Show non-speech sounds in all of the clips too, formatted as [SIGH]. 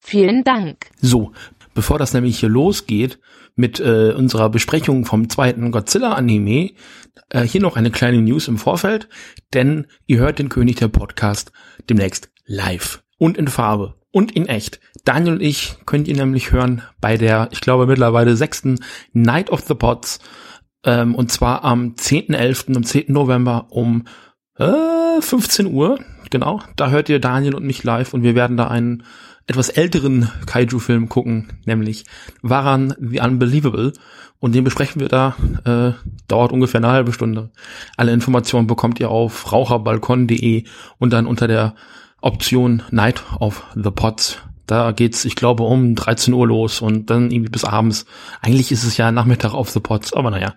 Vielen Dank. So, bevor das nämlich hier losgeht mit äh, unserer Besprechung vom zweiten Godzilla-Anime, äh, hier noch eine kleine News im Vorfeld, denn ihr hört den König der Podcast demnächst live und in Farbe und in echt. Daniel und ich könnt ihr nämlich hören bei der, ich glaube mittlerweile sechsten Night of the Pots ähm, und zwar am 10.11., am 10. November um äh, 15 Uhr. Genau, da hört ihr Daniel und mich live und wir werden da einen etwas älteren Kaiju-Film gucken, nämlich Waran the Unbelievable. Und den besprechen wir da. Äh, dauert ungefähr eine halbe Stunde. Alle Informationen bekommt ihr auf raucherbalkon.de und dann unter der Option Night of the Pots. Da geht's, ich glaube, um 13 Uhr los und dann irgendwie bis abends. Eigentlich ist es ja Nachmittag of the Pots, aber naja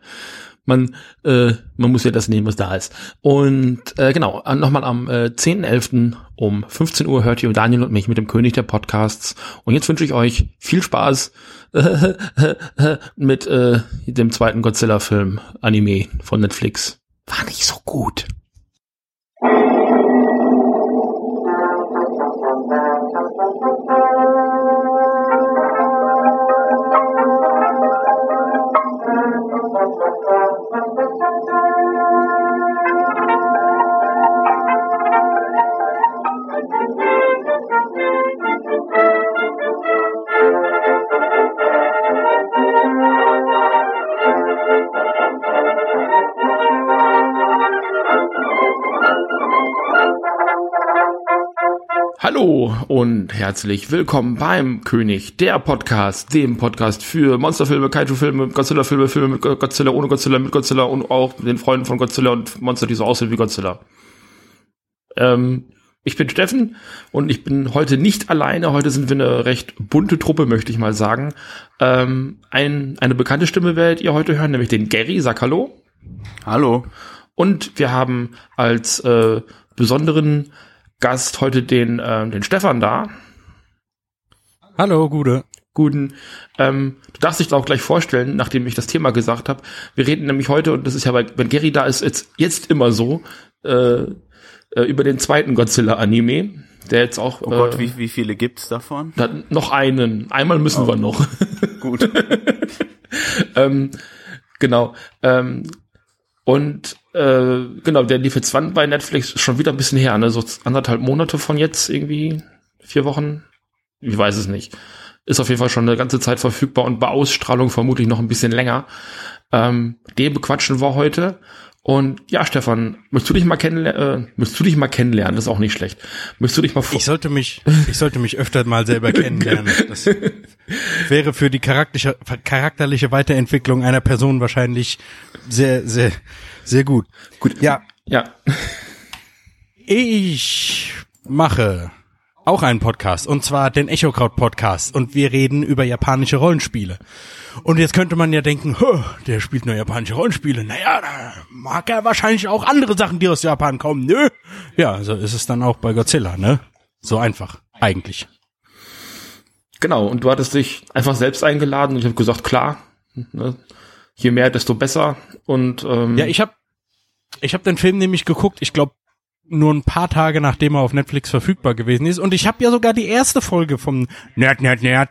man, äh, man muss ja das nehmen, was da ist. Und äh, genau, nochmal am äh, 10.11. um 15 Uhr hört ihr Daniel und mich mit dem König der Podcasts. Und jetzt wünsche ich euch viel Spaß [LAUGHS] mit äh, dem zweiten Godzilla-Film Anime von Netflix. War nicht so gut. Hallo und herzlich willkommen beim König der Podcast, dem Podcast für Monsterfilme, Kaiju-Filme, Godzilla-Filme, Filme mit Godzilla, ohne Godzilla, mit Godzilla und auch den Freunden von Godzilla und Monster, die so aussehen wie Godzilla. Ähm, ich bin Steffen und ich bin heute nicht alleine. Heute sind wir eine recht bunte Truppe, möchte ich mal sagen. Ähm, ein, eine bekannte Stimme werdet ihr heute hören, nämlich den Gary. Sag Hallo. Hallo. Und wir haben als äh, besonderen Gast heute den, äh, den Stefan da. Hallo, Gude. Guten. Ähm, du darfst dich auch gleich vorstellen, nachdem ich das Thema gesagt habe. Wir reden nämlich heute, und das ist ja bei, wenn Gary da ist, jetzt, jetzt immer so, äh, äh, über den zweiten Godzilla-Anime, der jetzt auch. Oh Gott, äh, wie, wie viele gibt's davon? Da, noch einen. Einmal müssen oh. wir noch. [LAUGHS] Gut. [LAUGHS] ähm, genau. Ähm, und äh, genau, der lief jetzt bei Netflix schon wieder ein bisschen her, ne? So anderthalb Monate von jetzt irgendwie, vier Wochen. Ich weiß es nicht. Ist auf jeden Fall schon eine ganze Zeit verfügbar und bei Ausstrahlung vermutlich noch ein bisschen länger. Ähm, den bequatschen wir heute. Und ja, Stefan, möchtest du dich mal kennenlernen? Äh, möchtest du dich mal kennenlernen? Das ist auch nicht schlecht. Möchtest du dich mal Ich sollte mich, ich sollte mich öfter mal selber [LAUGHS] kennenlernen. Das wäre für die charakterliche, charakterliche Weiterentwicklung einer Person wahrscheinlich sehr, sehr, sehr gut. Gut. Ja. Ja. Ich mache auch einen Podcast und zwar den Echokraut Podcast und wir reden über japanische Rollenspiele. Und jetzt könnte man ja denken, der spielt nur japanische Rollenspiele. Naja, da mag er wahrscheinlich auch andere Sachen, die aus Japan kommen. Nö. Ja, so ist es dann auch bei Godzilla, ne? So einfach, eigentlich. Genau, und du hattest dich einfach selbst eingeladen und ich habe gesagt, klar, ne? je mehr, desto besser. Und ähm, ja, ich habe ich hab den Film nämlich geguckt, ich glaube nur ein paar Tage nachdem er auf Netflix verfügbar gewesen ist. Und ich habe ja sogar die erste Folge vom Nerd, Nerd, Nerd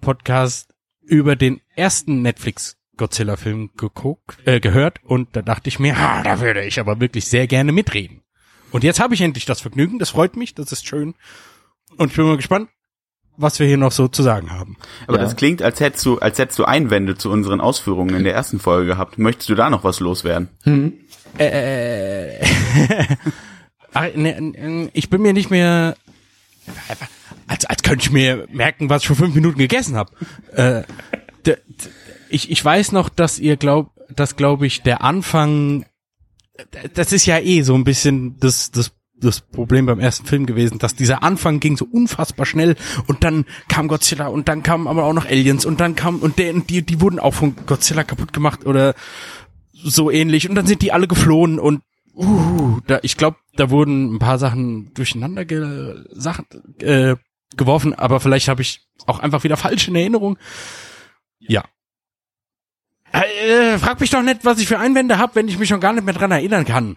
Podcast über den ersten Netflix Godzilla-Film geguckt, äh, gehört und da dachte ich mir, ah, da würde ich aber wirklich sehr gerne mitreden. Und jetzt habe ich endlich das Vergnügen, das freut mich, das ist schön. Und ich bin mal gespannt, was wir hier noch so zu sagen haben. Aber ja. das klingt, als hättest du, als hättest du Einwände zu unseren Ausführungen in der ersten Folge gehabt. Möchtest du da noch was loswerden? Hm. Äh, [LAUGHS] Ne, ich bin mir nicht mehr, als, als könnte ich mir merken, was ich vor fünf Minuten gegessen habe. Äh, ich, ich weiß noch, dass ihr glaubt, dass glaube ich der Anfang, das ist ja eh so ein bisschen das, das das Problem beim ersten Film gewesen, dass dieser Anfang ging so unfassbar schnell und dann kam Godzilla und dann kamen aber auch noch Aliens und dann kam und der, die, die wurden auch von Godzilla kaputt gemacht oder so ähnlich und dann sind die alle geflohen und uh, da, ich glaube, da wurden ein paar Sachen durcheinander ge Sachen, äh, geworfen, aber vielleicht habe ich auch einfach wieder falsch in Erinnerung. Ja. Äh, frag mich doch nicht, was ich für Einwände habe, wenn ich mich schon gar nicht mehr dran erinnern kann.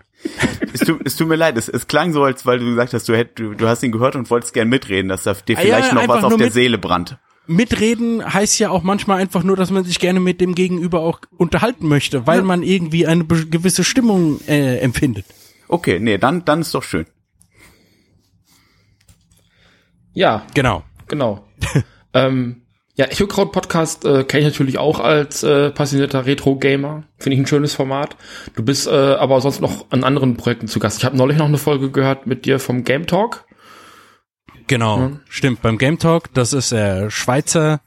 es, tut, es tut mir leid, es, es klang so, als weil du gesagt hast, du, hätt, du, du hast ihn gehört und wolltest gern mitreden, dass da dir vielleicht Ah ja, noch was auf der Seele brannt. Mitreden heißt ja auch manchmal einfach nur, dass man sich gerne mit dem Gegenüber auch unterhalten möchte, weil man irgendwie eine gewisse Stimmung äh, empfindet. Okay, nee, dann, dann ist doch schön. Ja, Genau. genau. [LAUGHS] ähm, ja, Echo Crowd Podcast äh, kenne ich natürlich auch als äh, passionierter Retro-Gamer. Finde ich ein schönes Format. Du bist äh, aber sonst noch an anderen Projekten zu Gast. Ich habe neulich noch eine Folge gehört mit dir vom Game Talk. Genau, Mhm. stimmt. Beim Game Talk, das ist der Schweizer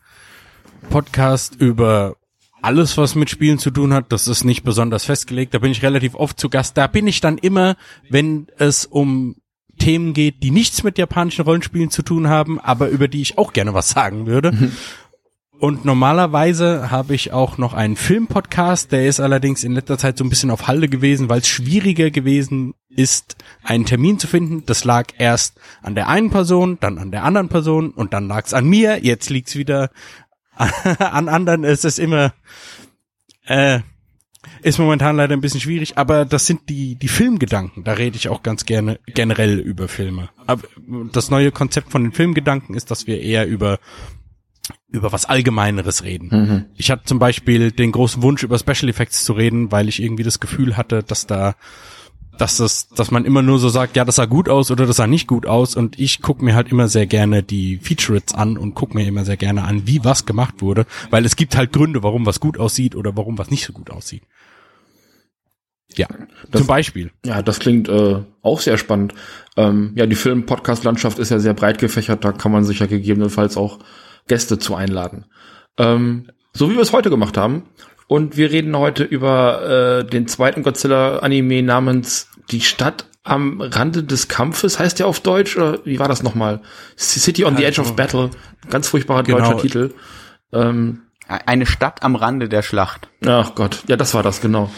Podcast über alles, was mit Spielen zu tun hat. Das ist nicht besonders festgelegt. Da bin ich relativ oft zu Gast. Da bin ich dann immer, wenn es um Themen geht, die nichts mit japanischen Rollenspielen zu tun haben, aber über die ich auch gerne was sagen würde. Und normalerweise habe ich auch noch einen Filmpodcast, der ist allerdings in letzter Zeit so ein bisschen auf Halde gewesen, weil es schwieriger gewesen ist, einen Termin zu finden. Das lag erst an der einen Person, dann an der anderen Person und dann lag es an mir. Jetzt liegt es wieder [LAUGHS] an anderen. Es ist immer, äh, ist momentan leider ein bisschen schwierig, aber das sind die, die Filmgedanken. Da rede ich auch ganz gerne generell über Filme. Aber das neue Konzept von den Filmgedanken ist, dass wir eher über über was Allgemeineres reden. Ich hatte zum Beispiel den großen Wunsch, über Special Effects zu reden, weil ich irgendwie das Gefühl hatte, dass da, dass das, dass man immer nur so sagt, ja, das sah gut aus oder das sah nicht gut aus. Und ich gucke mir halt immer sehr gerne die Featurettes an und gucke mir immer sehr gerne an, wie was gemacht wurde, weil es gibt halt Gründe, warum was gut aussieht oder warum was nicht so gut aussieht. Ja, Das- zum Beispiel. Ja, das klingt äh, auch sehr spannend. Ähm, ja, die Film-Podcast-Landschaft ist ja sehr breit gefächert, da kann man sich ja gegebenenfalls auch Gäste zu einladen. Ähm, so wie wir es heute gemacht haben. Und wir reden heute über äh, den zweiten Godzilla-Anime namens Die Stadt am Rande des Kampfes, heißt der auf Deutsch, oder wie war das nochmal? City on the Edge of Battle. Ganz furchtbarer Genau. deutscher Titel. Ähm, Eine Stadt am Rande der Schlacht. Ach Gott, ja, das war das, genau.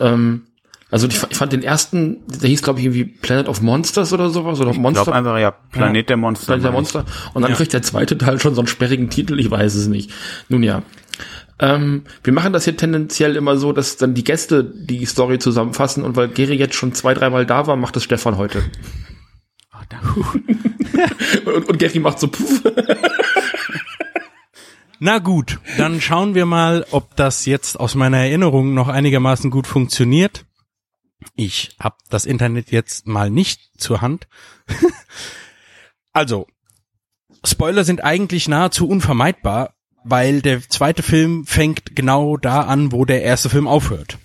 Ähm, also ich, ich fand den ersten, der hieß, glaube ich, irgendwie Planet of Monsters oder sowas, oder Ich Monster, glaube einfach, ja, Planet der Monster. Planet der ich. Monster. Und dann Ja. kriegt der zweite Teil schon so einen sperrigen Titel, ich weiß es nicht. Nun ja. Ähm, wir machen das hier tendenziell immer so, dass dann die Gäste die Story zusammenfassen und weil Geri jetzt schon zwei, dreimal da war, macht das Stefan heute. Ach, danke. [LAUGHS] Und, und Geri macht so puff. Na gut, dann schauen wir mal, ob das jetzt aus meiner Erinnerung noch einigermaßen gut funktioniert. Ich habe das Internet jetzt mal nicht zur Hand. [LAUGHS] also, Spoiler sind eigentlich nahezu unvermeidbar, weil der zweite Film fängt genau da an, wo der erste Film aufhört.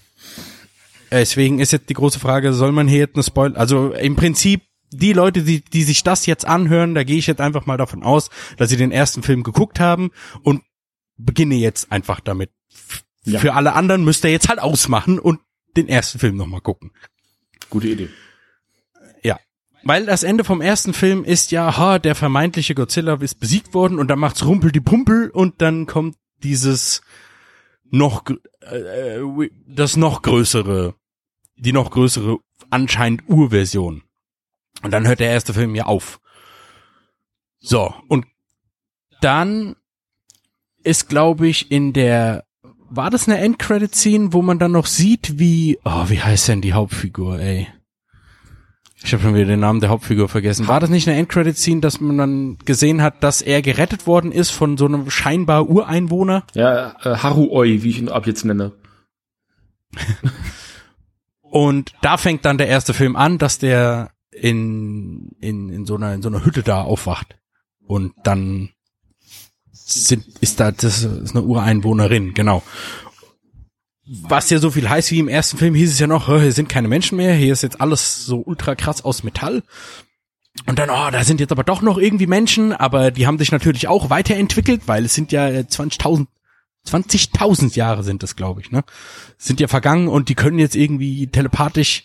Deswegen ist jetzt die große Frage, soll man hier jetzt eine Spoiler, also im Prinzip die Leute, die, die sich das jetzt anhören, da gehe ich jetzt einfach mal davon aus, dass sie den ersten Film geguckt haben und beginne jetzt einfach damit. Ja. Für alle anderen müsst ihr jetzt halt ausmachen und den ersten Film nochmal gucken. Gute Idee. Ja. Weil das Ende vom ersten Film ist ja, ha, der vermeintliche Godzilla ist besiegt worden und dann macht's Rumpel die Pumpel und dann kommt dieses noch, äh, äh, das noch größere, die noch größere anscheinend Urversion. Und dann hört der erste Film ja auf. So, und dann ist, glaube ich, in der, war das eine Endcredit-Scene, wo man dann noch sieht, wie, oh, wie heißt denn die Hauptfigur, ey? Ich habe schon wieder den Namen der Hauptfigur vergessen. War das nicht eine Endcredit-Scene, dass man dann gesehen hat, dass er gerettet worden ist von so einem scheinbar Ureinwohner? Ja, äh, Haru Oi, wie ich ihn ab jetzt nenne. [LAUGHS] Und da fängt dann der erste Film an, dass der in, in, in so einer, in so einer Hütte da aufwacht. Und dann sind, ist da, das ist eine Ureinwohnerin, genau. Was ja so viel heißt wie im ersten Film, hieß es ja noch, "Hä, hier sind keine Menschen mehr, hier ist jetzt alles so ultra krass aus Metall. Und dann, oh, da sind jetzt aber doch noch irgendwie Menschen, aber die haben sich natürlich auch weiterentwickelt, weil es sind ja äh, 20.000 20.000 Jahre sind das, glaube ich, ne? Sind ja vergangen und die können jetzt irgendwie telepathisch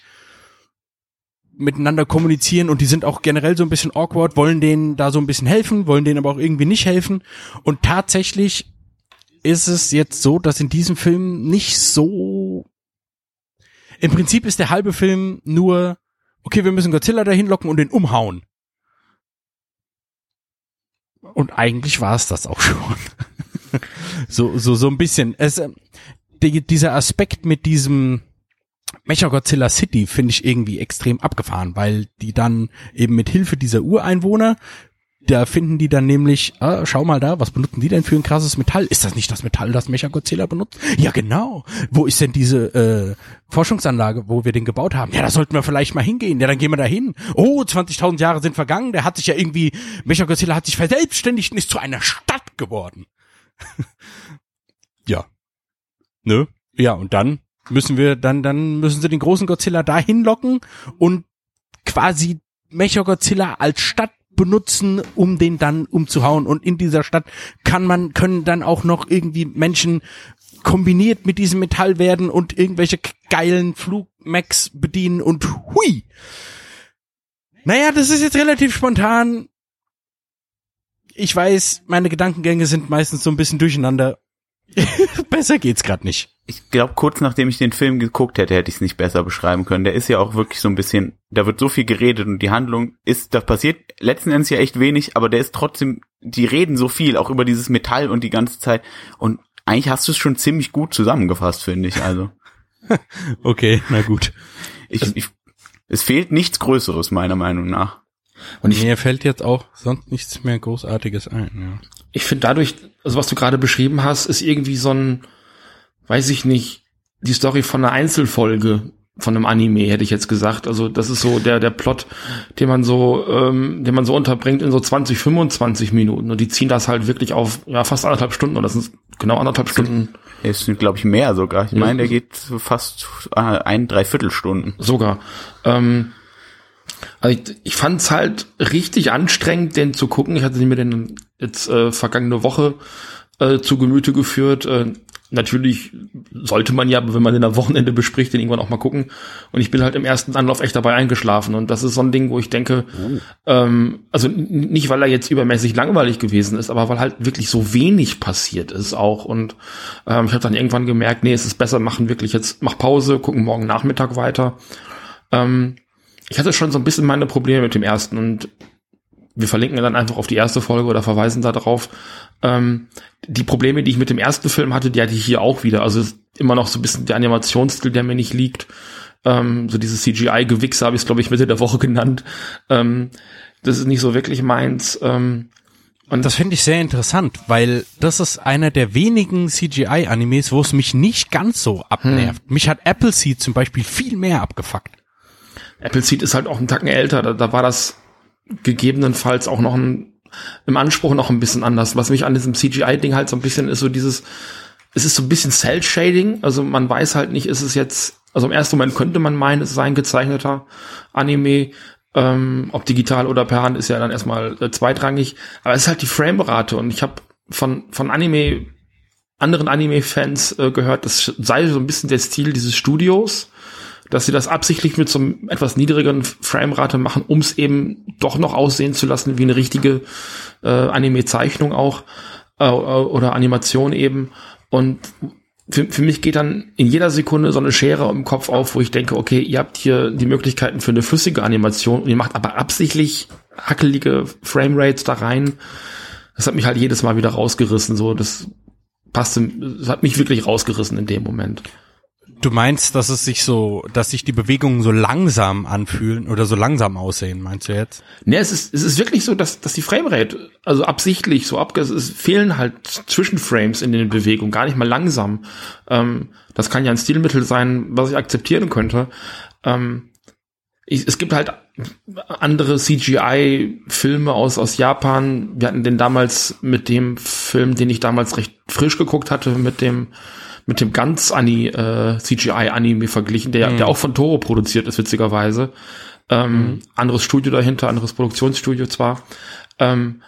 miteinander kommunizieren und die sind auch generell so ein bisschen awkward, wollen denen da so ein bisschen helfen, wollen denen aber auch irgendwie nicht helfen. Und tatsächlich ist es jetzt so, dass in diesem Film nicht so. Im Prinzip ist der halbe Film nur, okay, wir müssen Godzilla dahin locken und den umhauen. Und eigentlich war es das auch schon. [LAUGHS] so, so, so ein bisschen. Es, äh, die, dieser Aspekt mit diesem Mechagodzilla City finde ich irgendwie extrem abgefahren, weil die dann eben mit Hilfe dieser Ureinwohner da finden die dann nämlich, ah, schau mal da, was benutzen die denn für ein krasses Metall? Ist das nicht das Metall, das Mechagodzilla benutzt? Ja, genau. Wo ist denn diese äh, Forschungsanlage, wo wir den gebaut haben? Ja, da sollten wir vielleicht mal hingehen. Ja, dann gehen wir da hin. Oh, 20.000 Jahre sind vergangen. Der hat sich ja irgendwie, Mechagodzilla hat sich verselbstständigt und ist zu einer Stadt geworden. [LAUGHS] ja. Ne? Ja, und dann müssen wir, dann, dann müssen sie den großen Godzilla dahin locken und quasi Mechagodzilla als Stadt benutzen, um den dann umzuhauen. Und in dieser Stadt kann man, können dann auch noch irgendwie Menschen kombiniert mit diesem Metall werden und irgendwelche geilen Flugmax bedienen und hui. Naja, das ist jetzt relativ spontan. Ich weiß, meine Gedankengänge sind meistens so ein bisschen durcheinander. [LAUGHS] Besser geht's gerade nicht. Ich glaube, kurz nachdem ich den Film geguckt hätte, hätte ich es nicht besser beschreiben können. Der ist ja auch wirklich so ein bisschen, da wird so viel geredet und die Handlung ist, da passiert letzten Endes ja echt wenig, aber der ist trotzdem, die reden so viel, auch über dieses Metall und die ganze Zeit. Und eigentlich hast du es schon ziemlich gut zusammengefasst, finde ich. Also. [LAUGHS] okay, na gut. Ich, ich, es fehlt nichts Größeres, meiner Meinung nach. Und ich, mir fällt jetzt auch sonst nichts mehr Großartiges ein. Ja. Ich finde dadurch, also was du gerade beschrieben hast, ist irgendwie so ein, weiß ich nicht, die Story von einer Einzelfolge von einem Anime, hätte ich jetzt gesagt. Also das ist so der der Plot, den man so, ähm, den man so unterbringt in so 20, 25 Minuten. Und die ziehen das halt wirklich auf ja fast anderthalb Stunden oder das sind genau anderthalb Stunden. Es sind, glaube ich, mehr sogar. Ich meine, der geht fast ein, dreiviertel Stunden. Sogar. Ähm, also ich, ich fand es halt richtig anstrengend, den zu gucken. Ich hatte mir den jetzt äh, vergangene Woche äh, zu Gemüte geführt. Äh, natürlich sollte man ja, wenn man den am Wochenende bespricht, den irgendwann auch mal gucken. Und ich bin halt im ersten Anlauf echt dabei eingeschlafen. Und das ist so ein Ding, wo ich denke, oh. ähm, also nicht, weil er jetzt übermäßig langweilig gewesen ist, aber weil halt wirklich so wenig passiert ist auch. Und ähm, ich habe dann irgendwann gemerkt, nee, es ist besser, machen wirklich jetzt, mach Pause, gucken morgen Nachmittag weiter. Ähm, ich hatte schon so ein bisschen meine Probleme mit dem ersten und wir verlinken dann einfach auf die erste Folge oder verweisen da drauf. Ähm, die Probleme, die ich mit dem ersten Film hatte, die hatte ich hier auch wieder. Also immer noch so ein bisschen der Animationsstil, der mir nicht liegt. Ähm, so dieses CGI-Gewichse habe ich es, glaube ich, Mitte der Woche [LAUGHS] genannt. Ähm, das ist nicht so wirklich meins. Ähm, und das finde ich sehr interessant, weil das ist einer der wenigen CGI-Animes, wo es mich nicht ganz so abnervt. Hm. Mich hat Appleseed zum Beispiel viel mehr abgefuckt. Appleseed ist halt auch einen Tacken älter. Da, da war das gegebenenfalls auch noch ein, im Anspruch noch ein bisschen anders. Was mich an diesem CGI-Ding halt so ein bisschen ist so dieses, es ist so ein bisschen Cell-Shading. Also man weiß halt nicht, ist es jetzt, also im ersten Moment könnte man meinen, es ist ein gezeichneter Anime. Ähm, ob digital oder per Hand ist ja dann erstmal äh, zweitrangig. Aber es ist halt die Framerate und ich habe von, von Anime, anderen Anime-Fans äh, gehört, das sei so ein bisschen der Stil dieses Studios dass sie das absichtlich mit so einem etwas niedrigeren Framerate machen, um es eben doch noch aussehen zu lassen wie eine richtige äh, Anime-Zeichnung auch äh, oder Animation eben. Und für, für mich geht dann in jeder Sekunde so eine Schere im Kopf auf, wo ich denke, okay, ihr habt hier die Möglichkeiten für eine flüssige Animation und ihr macht aber absichtlich hackelige Framerates da rein. Das hat mich halt jedes Mal wieder rausgerissen. So, das passte, das hat mich wirklich rausgerissen in dem Moment. Du meinst, dass es sich so, dass sich die Bewegungen so langsam anfühlen oder so langsam aussehen, meinst du jetzt? Nee, es ist, es ist wirklich so, dass, dass die Framerate, also absichtlich so abge, es fehlen halt Zwischenframes in den Bewegungen, gar nicht mal langsam. Ähm, das kann ja ein Stilmittel sein, was ich akzeptieren könnte. Ähm, ich, es gibt halt andere CGI-Filme aus, aus Japan. Wir hatten den damals mit dem Film, den ich damals recht frisch geguckt hatte, mit dem mit dem ganz Ani, äh, CGI-Anime verglichen, der, mhm. der auch von Toro produziert ist, witzigerweise. Ähm, mhm. Anderes Studio dahinter, anderes Produktionsstudio zwar. Ähm,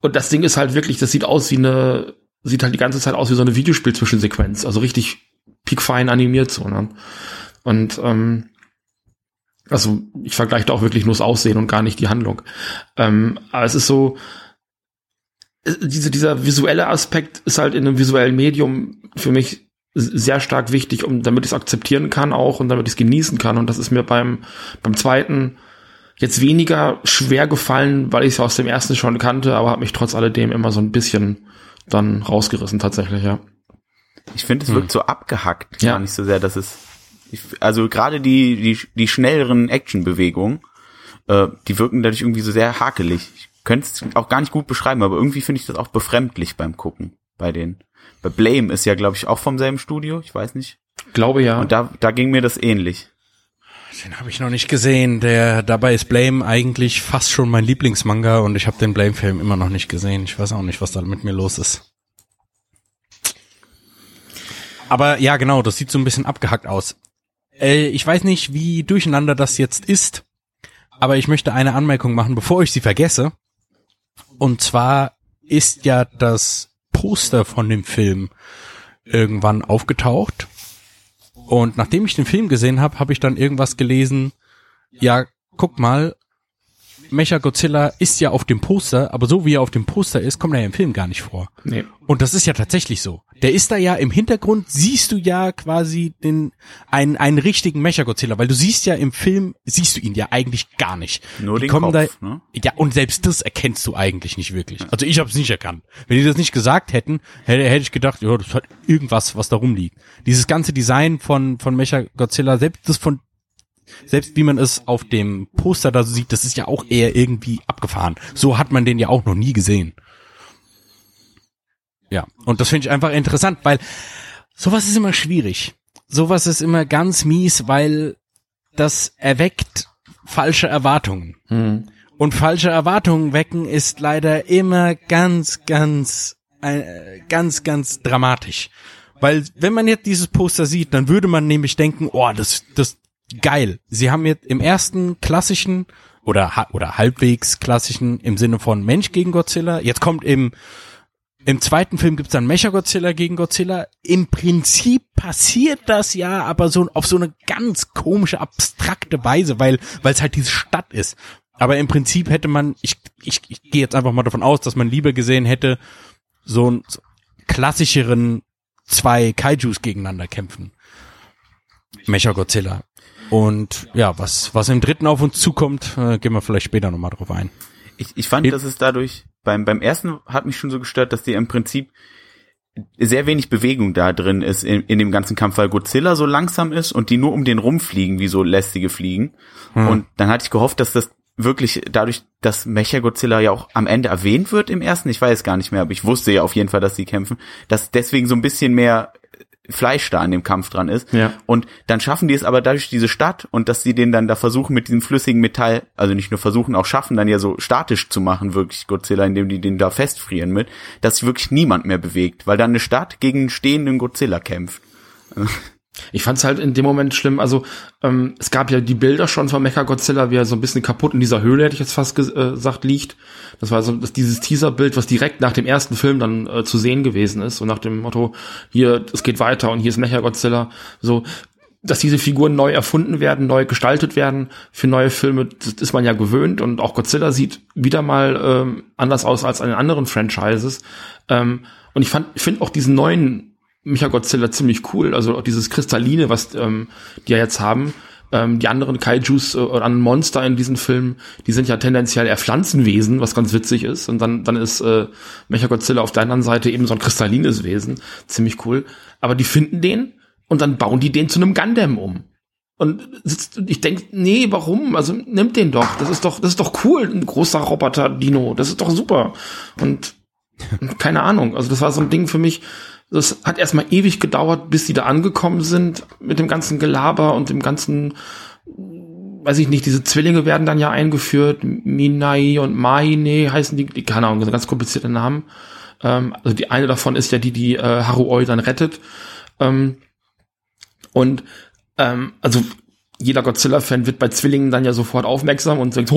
und das Ding ist halt wirklich, das sieht aus wie eine, sieht halt die ganze Zeit aus wie so eine Videospiel-Zwischensequenz. Also richtig piekfein animiert so, ne? Und ähm, Also ich vergleiche da auch wirklich nur das Aussehen und gar nicht die Handlung. Ähm, aber es ist so, diese, dieser visuelle Aspekt ist halt in einem visuellen Medium für mich sehr stark wichtig, um damit ich es akzeptieren kann auch und damit ich es genießen kann. Und das ist mir beim, beim zweiten jetzt weniger schwer gefallen, weil ich es aus dem ersten schon kannte, aber hat mich trotz alledem immer so ein bisschen dann rausgerissen tatsächlich, ja. Ich finde, es hm. wirkt so abgehackt, ja. gar nicht so sehr, dass es also gerade die, die, die schnelleren Actionbewegungen, äh, die wirken dadurch irgendwie so sehr hakelig. Ich könnte es auch gar nicht gut beschreiben, aber irgendwie finde ich das auch befremdlich beim Gucken bei denen. Bei Blame ist ja, glaube ich, auch vom selben Studio, ich weiß nicht. Glaube ja. Und da, da ging mir das ähnlich. Den habe ich noch nicht gesehen. Der dabei ist Blame eigentlich fast schon mein Lieblingsmanga und ich habe den Blame-Film immer noch nicht gesehen. Ich weiß auch nicht, was da mit mir los ist. Aber ja, genau, das sieht so ein bisschen abgehackt aus. Äh, ich weiß nicht, wie durcheinander das jetzt ist, aber ich möchte eine Anmerkung machen, bevor ich sie vergesse. Und zwar ist ja das Poster von dem Film irgendwann aufgetaucht und nachdem ich den Film gesehen habe, habe ich dann irgendwas gelesen, ja, guck mal, Mecha Godzilla ist ja auf dem Poster, aber so wie er auf dem Poster ist, kommt er ja im Film gar nicht vor. Nee. Und das ist ja tatsächlich so. Der ist da ja im Hintergrund, siehst du ja quasi den, einen, einen richtigen Mecha Godzilla, weil du siehst ja im Film, siehst du ihn ja eigentlich gar nicht. Nur die den kommen Kopf, da, ne? Ja, und selbst das erkennst du eigentlich nicht wirklich. Also ich habe es nicht erkannt. Wenn die das nicht gesagt hätten, hätte, hätte ich gedacht, ja, das hat irgendwas, was da rumliegt. Dieses ganze Design von, von Mecha Godzilla, selbst das von selbst wie man es auf dem Poster da sieht, das ist ja auch eher irgendwie abgefahren. So hat man den ja auch noch nie gesehen. Ja, und das finde ich einfach interessant, weil sowas ist immer schwierig. Sowas ist immer ganz mies, weil das erweckt falsche Erwartungen. Hm. Und falsche Erwartungen wecken ist leider immer ganz, ganz, äh, ganz, ganz dramatisch. Weil wenn man jetzt dieses Poster sieht, dann würde man nämlich denken, oh, das, das, geil. Sie haben jetzt im ersten klassischen oder oder halbwegs klassischen im Sinne von Mensch gegen Godzilla. Jetzt kommt im im zweiten Film gibt's dann Mecha Godzilla gegen Godzilla. Im Prinzip passiert das ja, aber so auf so eine ganz komische abstrakte Weise, weil es halt diese Stadt ist. Aber im Prinzip hätte man, ich, ich, ich gehe jetzt einfach mal davon aus, dass man lieber gesehen hätte, so einen so klassischeren zwei Kaijus gegeneinander kämpfen. Mecha Godzilla. Und ja, was, was im dritten auf uns zukommt, äh, gehen wir vielleicht später nochmal drauf ein. Ich, ich fand, dass es dadurch, beim, beim ersten hat mich schon so gestört, dass die im Prinzip sehr wenig Bewegung da drin ist in, in dem ganzen Kampf, weil Godzilla so langsam ist und die nur um den rumfliegen, wie so lästige Fliegen. Hm. Und dann hatte ich gehofft, dass das wirklich dadurch, dass Mecha Godzilla ja auch am Ende erwähnt wird im ersten, ich weiß gar nicht mehr, aber ich wusste ja auf jeden Fall, dass sie kämpfen, dass deswegen so ein bisschen mehr Fleisch da an dem Kampf dran ist. Ja. Und dann schaffen die es aber dadurch diese Stadt und dass sie den dann da versuchen mit diesem flüssigen Metall, also nicht nur versuchen, auch schaffen, dann ja so statisch zu machen, wirklich Godzilla, indem die den da festfrieren mit, dass sich wirklich niemand mehr bewegt, weil dann eine Stadt gegen einen stehenden Godzilla kämpft. Ich fand's halt in dem Moment schlimm. Also ähm, es gab ja die Bilder schon von Mecha Godzilla, wie er so ein bisschen kaputt in dieser Höhle, hätte ich jetzt fast äh, gesagt, liegt. Das war so das, dieses Teaserbild, was direkt nach dem ersten Film dann äh, zu sehen gewesen ist. So nach dem Motto, hier, es geht weiter und hier ist Mecha Godzilla. So, dass diese Figuren neu erfunden werden, neu gestaltet werden für neue Filme, das ist man ja gewöhnt. Und auch Godzilla sieht wieder mal ähm, anders aus als den anderen Franchises. Ähm, und ich fand, ich finde auch diesen neuen Mecha Godzilla ziemlich cool. Also auch dieses Kristalline, was ähm, die ja jetzt haben. Ähm, die anderen Kaijus äh, oder anderen Monster in diesen Filmen, die sind ja tendenziell eher Pflanzenwesen, was ganz witzig ist. Und dann, dann ist äh, Mecha Godzilla auf der anderen Seite eben so ein kristallines Wesen. Ziemlich cool. Aber die finden den und dann bauen die den zu einem Gundam um. Und ich denke, nee, warum? Also nimmt den doch. Das ist doch, das ist doch cool, ein großer Roboter-Dino. Das ist doch super. Und keine Ahnung. Also das war so ein Ding für mich, das hat erstmal ewig gedauert, bis sie da angekommen sind mit dem ganzen Gelaber und dem ganzen, weiß ich nicht, diese Zwillinge werden dann ja eingeführt, Minai und Maine heißen die, die keine Ahnung, ganz komplizierte Namen. Ähm, also die eine davon ist ja die, die äh, Haruoi dann rettet. Ähm, und ähm, also jeder Godzilla-Fan wird bei Zwillingen dann ja sofort aufmerksam und sagt,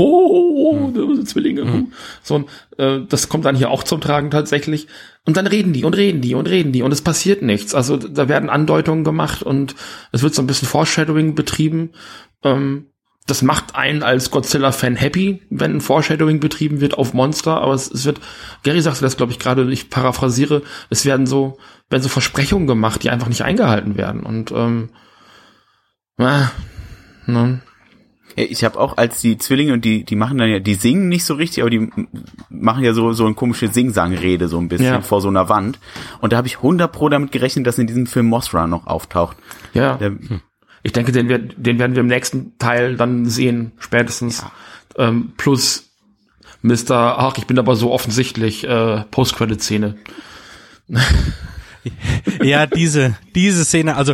oh, hm. Zwillinge. Hm. So, äh, das kommt dann hier auch zum Tragen tatsächlich. Und dann reden die und reden die und reden die und es passiert nichts. Also da werden Andeutungen gemacht und es wird so ein bisschen Foreshadowing betrieben. Ähm, das macht einen als Godzilla-Fan happy, wenn ein Foreshadowing betrieben wird auf Monster, aber es, es wird, Gary sagte das, glaube ich, gerade, ich paraphrasiere, es werden so, werden so Versprechungen gemacht, die einfach nicht eingehalten werden. Und ähm, äh, ne. Ich habe auch als die Zwillinge und die die machen dann ja die singen nicht so richtig, aber die machen ja so so eine komische Singsangrede so ein bisschen Ja. vor so einer Wand und da habe ich 100 pro damit gerechnet, dass in diesem Film Mothra noch auftaucht. Ja, Der, ich denke, den, wir, den werden wir im nächsten Teil dann sehen, spätestens. Ähm, plus Mr. Ach, ich bin aber so offensichtlich äh, Post-Credit-Szene. [LAUGHS] Ja, diese, diese Szene, also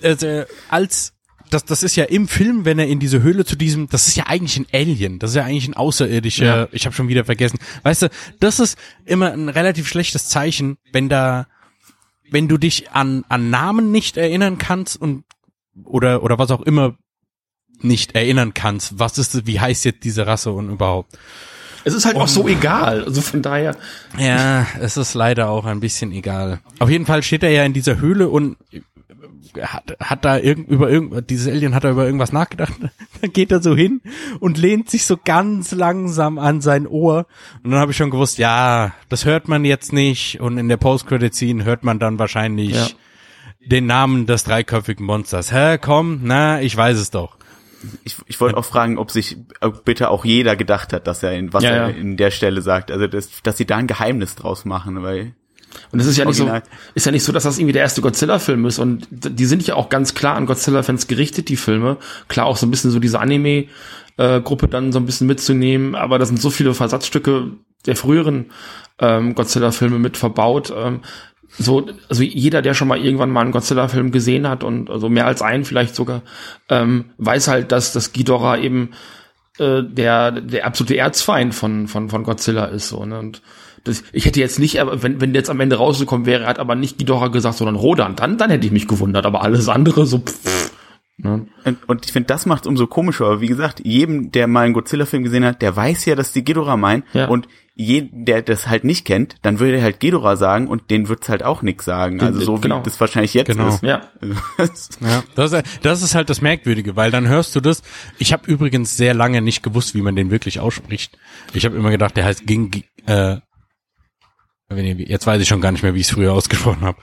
äh, als das, das ist ja im Film, wenn er in diese Höhle zu diesem, das ist ja eigentlich ein Alien, das ist ja eigentlich ein Außerirdischer, Ja. ich habe schon wieder vergessen. Weißt du, das ist immer ein relativ schlechtes Zeichen, wenn da, wenn du dich an, an Namen nicht erinnern kannst und oder oder was auch immer nicht erinnern kannst. Was ist, wie heißt jetzt diese Rasse und überhaupt? Es ist halt auch so egal. Also von daher. Ja, es ist leider auch ein bisschen egal. Auf jeden Fall steht er ja in dieser Höhle und hat, hat da irgend, über irgend, dieses Alien hat da über irgendwas nachgedacht. [LAUGHS] Dann geht er so hin und lehnt sich so ganz langsam an sein Ohr. Und dann habe ich schon gewusst, ja, das hört man jetzt nicht. Und in der Post-Credit-Scene hört man dann wahrscheinlich Ja. den Namen des dreiköpfigen Monsters. Hä, komm, na, ich weiß es doch. ich ich wollte auch fragen, ob sich bitte auch jeder gedacht hat, dass er in was Ja, er ja. in der Stelle sagt. Also dass, dass sie da ein Geheimnis draus machen, weil Und es ist ja nicht Original. so, ist ja nicht so, dass das irgendwie der erste Godzilla-Film ist. Und die sind ja auch ganz klar an Godzilla-Fans gerichtet, die Filme. Klar auch so ein bisschen so diese Anime-Gruppe dann so ein bisschen mitzunehmen. Aber da sind so viele Versatzstücke der früheren ähm, Godzilla-Filme mit verbaut. Ähm, so, also jeder, der schon mal irgendwann mal einen Godzilla-Film gesehen hat und also mehr als einen vielleicht sogar, ähm, weiß halt, dass das Ghidorah eben äh, der der absolute Erzfeind von von von Godzilla ist so ne? und das, ich hätte jetzt nicht, aber wenn wenn jetzt am Ende rausgekommen wäre, hat aber nicht Ghidorah gesagt, sondern Rodan, dann dann hätte ich mich gewundert, aber alles andere so pff, ne? Und, und ich finde, das macht umso komischer. Aber wie gesagt, jedem, der mal einen Godzilla-Film gesehen hat, der weiß ja, dass die Ghidorah meinen. Ja. Und jeden, der das halt nicht kennt, dann würde er halt Ghidorah sagen und den wird's halt auch nix sagen. Also so genau. wie das wahrscheinlich jetzt Genau. ist. Ja, [LAUGHS] Ja, das, ist- das ist halt das Merkwürdige, weil dann hörst du das. Ich habe übrigens sehr lange nicht gewusst, wie man den wirklich ausspricht. Ich habe immer gedacht, der heißt Ging, äh, jetzt weiß ich schon gar nicht mehr, wie ich es früher [LAUGHS] ausgesprochen habe.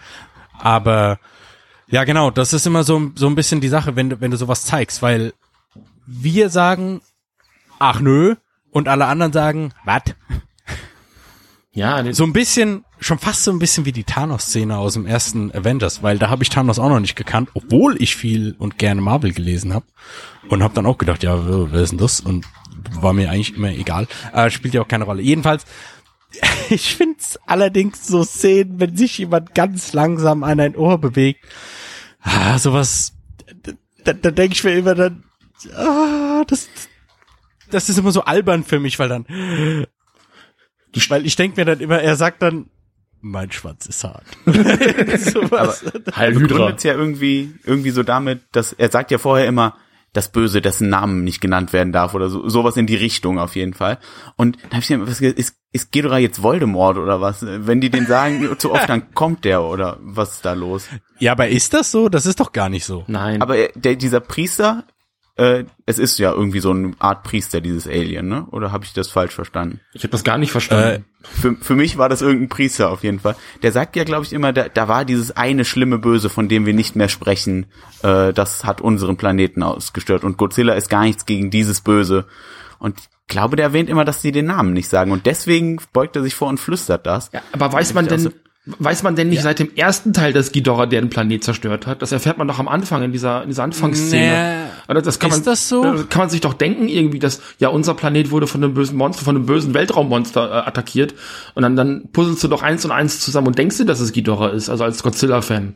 Aber ja, genau, das ist immer so, so ein bisschen die Sache, wenn du, wenn du sowas zeigst, weil wir sagen, ach nö, und alle anderen sagen, was? ja, So ein bisschen, schon fast so ein bisschen wie die Thanos-Szene aus dem ersten Avengers, weil da habe ich Thanos auch noch nicht gekannt, obwohl ich viel und gerne Marvel gelesen habe. Und habe dann auch gedacht, ja, wer wer ist denn das? Und war mir eigentlich immer egal. Äh, spielt ja auch keine Rolle. Jedenfalls, [LAUGHS] ich find's allerdings so Szenen, wenn sich jemand ganz langsam an ein Ohr bewegt. Ah, sowas, da, da, denke ich mir immer dann, ah, das, das ist immer so albern für mich, weil dann, weil ich denk mir dann immer, er sagt dann, mein Schwanz ist hart. [LAUGHS] Sowas. Heil Hydra. begründet ja irgendwie, irgendwie so damit, dass er sagt ja vorher immer, das Böse, dessen Namen nicht genannt werden darf oder so, sowas in die Richtung auf jeden Fall. Und da hab ich mir was ist, ist Ghidorah jetzt Voldemort oder was? Wenn die den sagen [LAUGHS] zu oft, dann kommt der oder was ist da los? ja, aber ist das so? Das ist doch gar nicht so. nein, Aber er- der, dieser Priester, äh, es ist ja irgendwie so eine Art Priester, dieses Alien, ne? Oder habe ich das falsch verstanden? ich habe das gar nicht verstanden. Für, für mich war das irgendein Priester auf jeden Fall. Der sagt ja, glaube ich, immer, da, da war dieses eine schlimme Böse, von dem wir nicht mehr sprechen, äh, das hat unseren Planeten ausgestört. Und Godzilla ist gar nichts gegen dieses Böse. Und ich glaube, der erwähnt immer, dass sie den Namen nicht sagen. Und deswegen beugt er sich vor und flüstert das. ja, aber weiß man denn, weiß man denn nicht seit dem ersten Teil, dass Ghidorah den Planet zerstört hat? Das erfährt man doch am Anfang in dieser in dieser Anfangsszene. Nee. Oder das kann Ist man, das so? Kann man sich doch denken irgendwie, dass ja unser Planet wurde von einem bösen Monster, von einem bösen Weltraummonster äh, attackiert und dann dann puzzelst du doch eins und eins zusammen und denkst dir, dass es Ghidorah ist, also als Godzilla-Fan.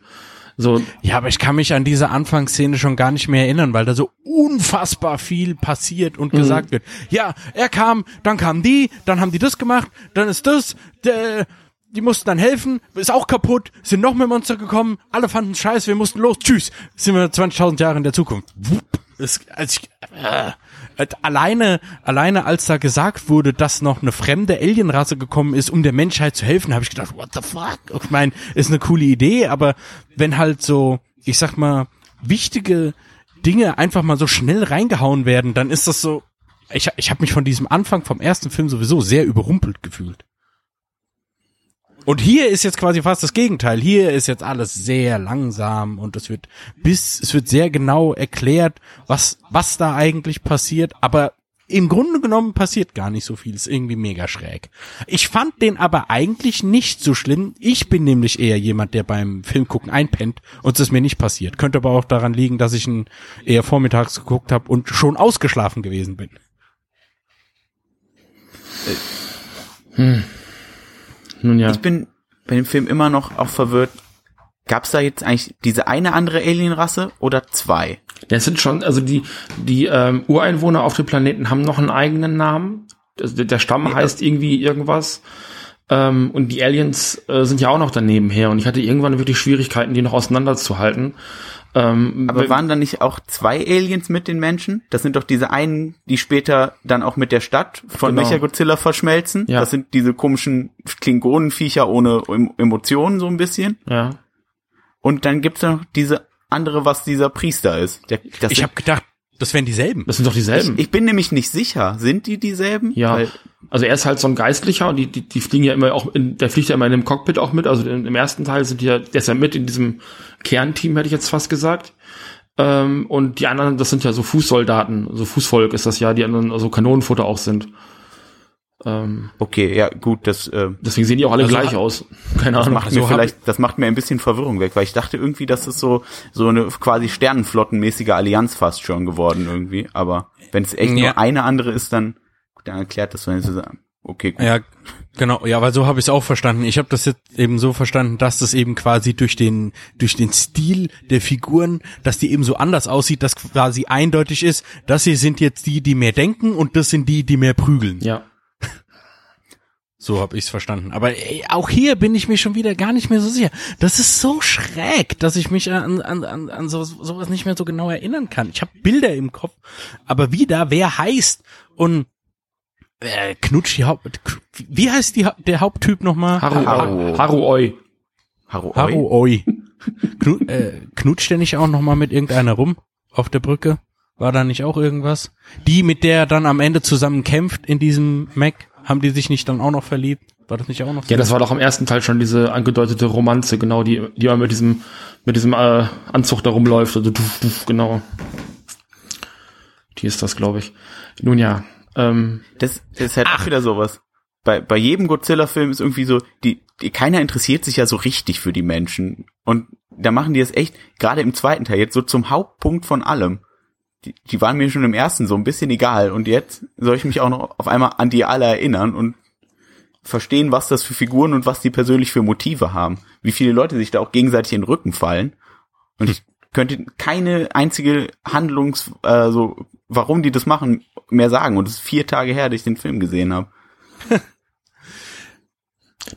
So, Ja, aber ich kann mich an diese Anfangsszene schon gar nicht mehr erinnern, weil da so unfassbar viel passiert und gesagt wird. Ja, er kam, dann kamen die, dann haben die das gemacht, dann ist das, der, die mussten dann helfen, ist auch kaputt, sind noch mehr Monster gekommen, alle fanden scheiße, wir mussten los, tschüss, sind wir 20.000 Jahre in der Zukunft. Das, also ich, äh, äh, alleine, alleine als da gesagt wurde, dass noch eine fremde Alienrasse gekommen ist, um der Menschheit zu helfen, habe ich gedacht, what the fuck? Ich meine, ist eine coole Idee, aber wenn halt so, ich sag mal, wichtige Dinge einfach mal so schnell reingehauen werden, dann ist das so, ich, ich habe mich von diesem Anfang vom ersten Film sowieso sehr überrumpelt gefühlt. Und hier ist jetzt quasi fast das Gegenteil. Hier ist jetzt alles sehr langsam und es wird bis, es wird sehr genau erklärt, was, was da eigentlich passiert, aber im Grunde genommen passiert gar nicht so viel. Ist irgendwie mega schräg. Ich fand den aber eigentlich nicht so schlimm. Ich bin nämlich eher jemand, der beim Filmgucken einpennt und es ist mir nicht passiert. Könnte aber auch daran liegen, dass ich ihn eher vormittags geguckt habe und schon ausgeschlafen gewesen bin. Hm. Nun ja. Ich bin bei dem Film immer noch auch verwirrt. Gab es da jetzt eigentlich diese eine andere Alienrasse oder zwei? Das sind schon, also die, die ähm, Ureinwohner auf dem Planeten haben noch einen eigenen Namen. Der Stamm heißt irgendwie irgendwas. Ähm, und die Aliens äh, sind ja auch noch daneben her. Und ich hatte irgendwann wirklich Schwierigkeiten, die noch auseinanderzuhalten. Ähm, Aber waren da nicht auch zwei Aliens mit den Menschen? Das sind doch diese einen, die später dann auch mit der Stadt von genau. Mechagodzilla verschmelzen. Ja. Das sind diese komischen Klingonenviecher ohne Emotionen so ein bisschen. Ja. Und dann gibt's noch diese andere, was dieser Priester ist. Der, ich habe gedacht, das wären dieselben. Das sind doch dieselben. Ich, ich, bin nämlich nicht sicher. Sind die dieselben? Ja. Weil, also er ist halt so ein Geistlicher und die, die, die fliegen ja immer auch in, der fliegt ja immer in dem Cockpit auch mit. Also im ersten Teil sind die ja, der ist ja mit in diesem Kernteam, hätte ich jetzt fast gesagt. Ähm, und die anderen, das sind ja so Fußsoldaten, so Fußvolk ist das ja, die anderen, also Kanonenfutter auch sind. Ähm, okay, ja, gut, das. Äh, deswegen sehen die auch alle also gleich aus. [LAUGHS] Keine Ahnung. Das macht mir vielleicht, das macht mir ein bisschen Verwirrung weg, weil ich dachte irgendwie, dass es so so eine quasi Sternenflottenmäßige Allianz fast schon geworden irgendwie. Aber wenn es echt ja. nur eine andere ist, dann, dann erklärt das, wenn sie sagen. Okay, gut. Ja, genau. Ja, weil so habe ich es auch verstanden. Ich habe das jetzt eben so verstanden, dass das eben quasi durch den durch den Stil der Figuren, dass die eben so anders aussieht, dass quasi eindeutig ist, dass sie sind jetzt die, die mehr denken und das sind die, die mehr prügeln. Ja. [LAUGHS] So habe ich es verstanden. Aber ey, auch hier bin ich mir schon wieder gar nicht mehr so sicher. Das ist so schräg, dass ich mich an, an, an, an so, sowas nicht mehr so genau erinnern kann. Ich habe Bilder im Kopf, aber wieder, wer heißt und äh, Knutsch die Haupt... Wie heißt die, der Haupttyp nochmal? Haru, Haru, Haru Oi. Haru Oi. Haru Oi. Knu, äh, knutscht der nicht auch nochmal mit irgendeiner rum auf der Brücke? War da nicht auch irgendwas? Die, mit der er dann am Ende zusammen kämpft in diesem Mac? Haben die sich nicht dann auch noch verliebt? War das nicht auch noch? So? Ja, das war doch im ersten Teil schon diese angedeutete Romanze, genau, die, die man mit diesem, mit diesem äh, Anzug da rumläuft. Also, duf, duf, genau. Die ist das, glaube ich. Nun ja. Ähm, das, das ist halt Ach. auch wieder sowas. Bei, bei jedem Godzilla-Film ist irgendwie so, die, die, keiner interessiert sich ja so richtig für die Menschen. Und da machen die es echt, gerade im zweiten Teil, jetzt so zum Hauptpunkt von allem die, die waren mir schon im ersten so ein bisschen egal und jetzt soll ich mich auch noch auf einmal an die alle erinnern und verstehen, was das für Figuren und was die persönlich für Motive haben. Wie viele Leute sich da auch gegenseitig in den Rücken fallen. Und ich könnte keine einzige Handlungs, äh, so, warum die das machen, mehr sagen. Und es ist vier Tage her, dass ich den Film gesehen habe. [LAUGHS]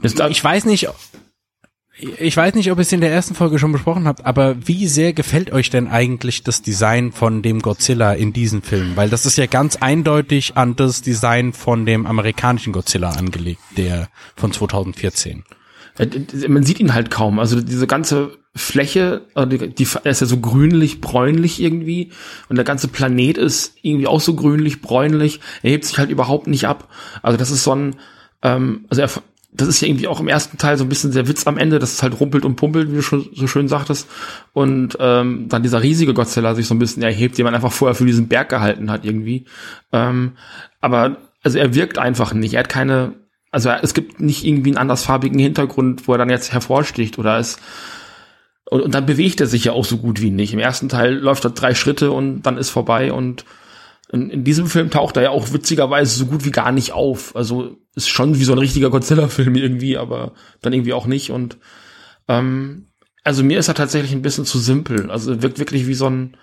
ich weiß nicht, ich weiß nicht, ob ihr es in der ersten Folge schon besprochen habt, aber wie sehr gefällt euch denn eigentlich das Design von dem Godzilla in diesem Film? Weil das ist ja ganz eindeutig an das Design von dem amerikanischen Godzilla angelegt, der von 2014. Äh, man sieht ihn halt kaum. Also diese ganze Fläche, äh, die, die ist ja so grünlich-bräunlich irgendwie und der ganze Planet ist irgendwie auch so grünlich-bräunlich. Er hebt sich halt überhaupt nicht ab. Also das ist so ein, ähm, also er das ist ja irgendwie auch im ersten Teil so ein bisschen der Witz am Ende, dass es halt rumpelt und pumpelt, wie du schon so schön sagtest. Und ähm, dann dieser riesige Godzilla sich so ein bisschen erhebt, den man einfach vorher für diesen Berg gehalten hat irgendwie. Ähm, aber also er wirkt einfach nicht. Er hat keine, also es gibt nicht irgendwie einen andersfarbigen Hintergrund, wo er dann jetzt hervorsticht oder es und, und dann bewegt er sich ja auch so gut wie nicht. Im ersten Teil läuft er drei Schritte und dann ist vorbei und in, in diesem Film taucht er ja auch witzigerweise so gut wie gar nicht auf. Also ist schon wie so ein richtiger Godzilla-Film irgendwie, aber dann irgendwie auch nicht. Und ähm, also mir ist er tatsächlich ein bisschen zu simpel. Also wirkt wirklich wie so ein,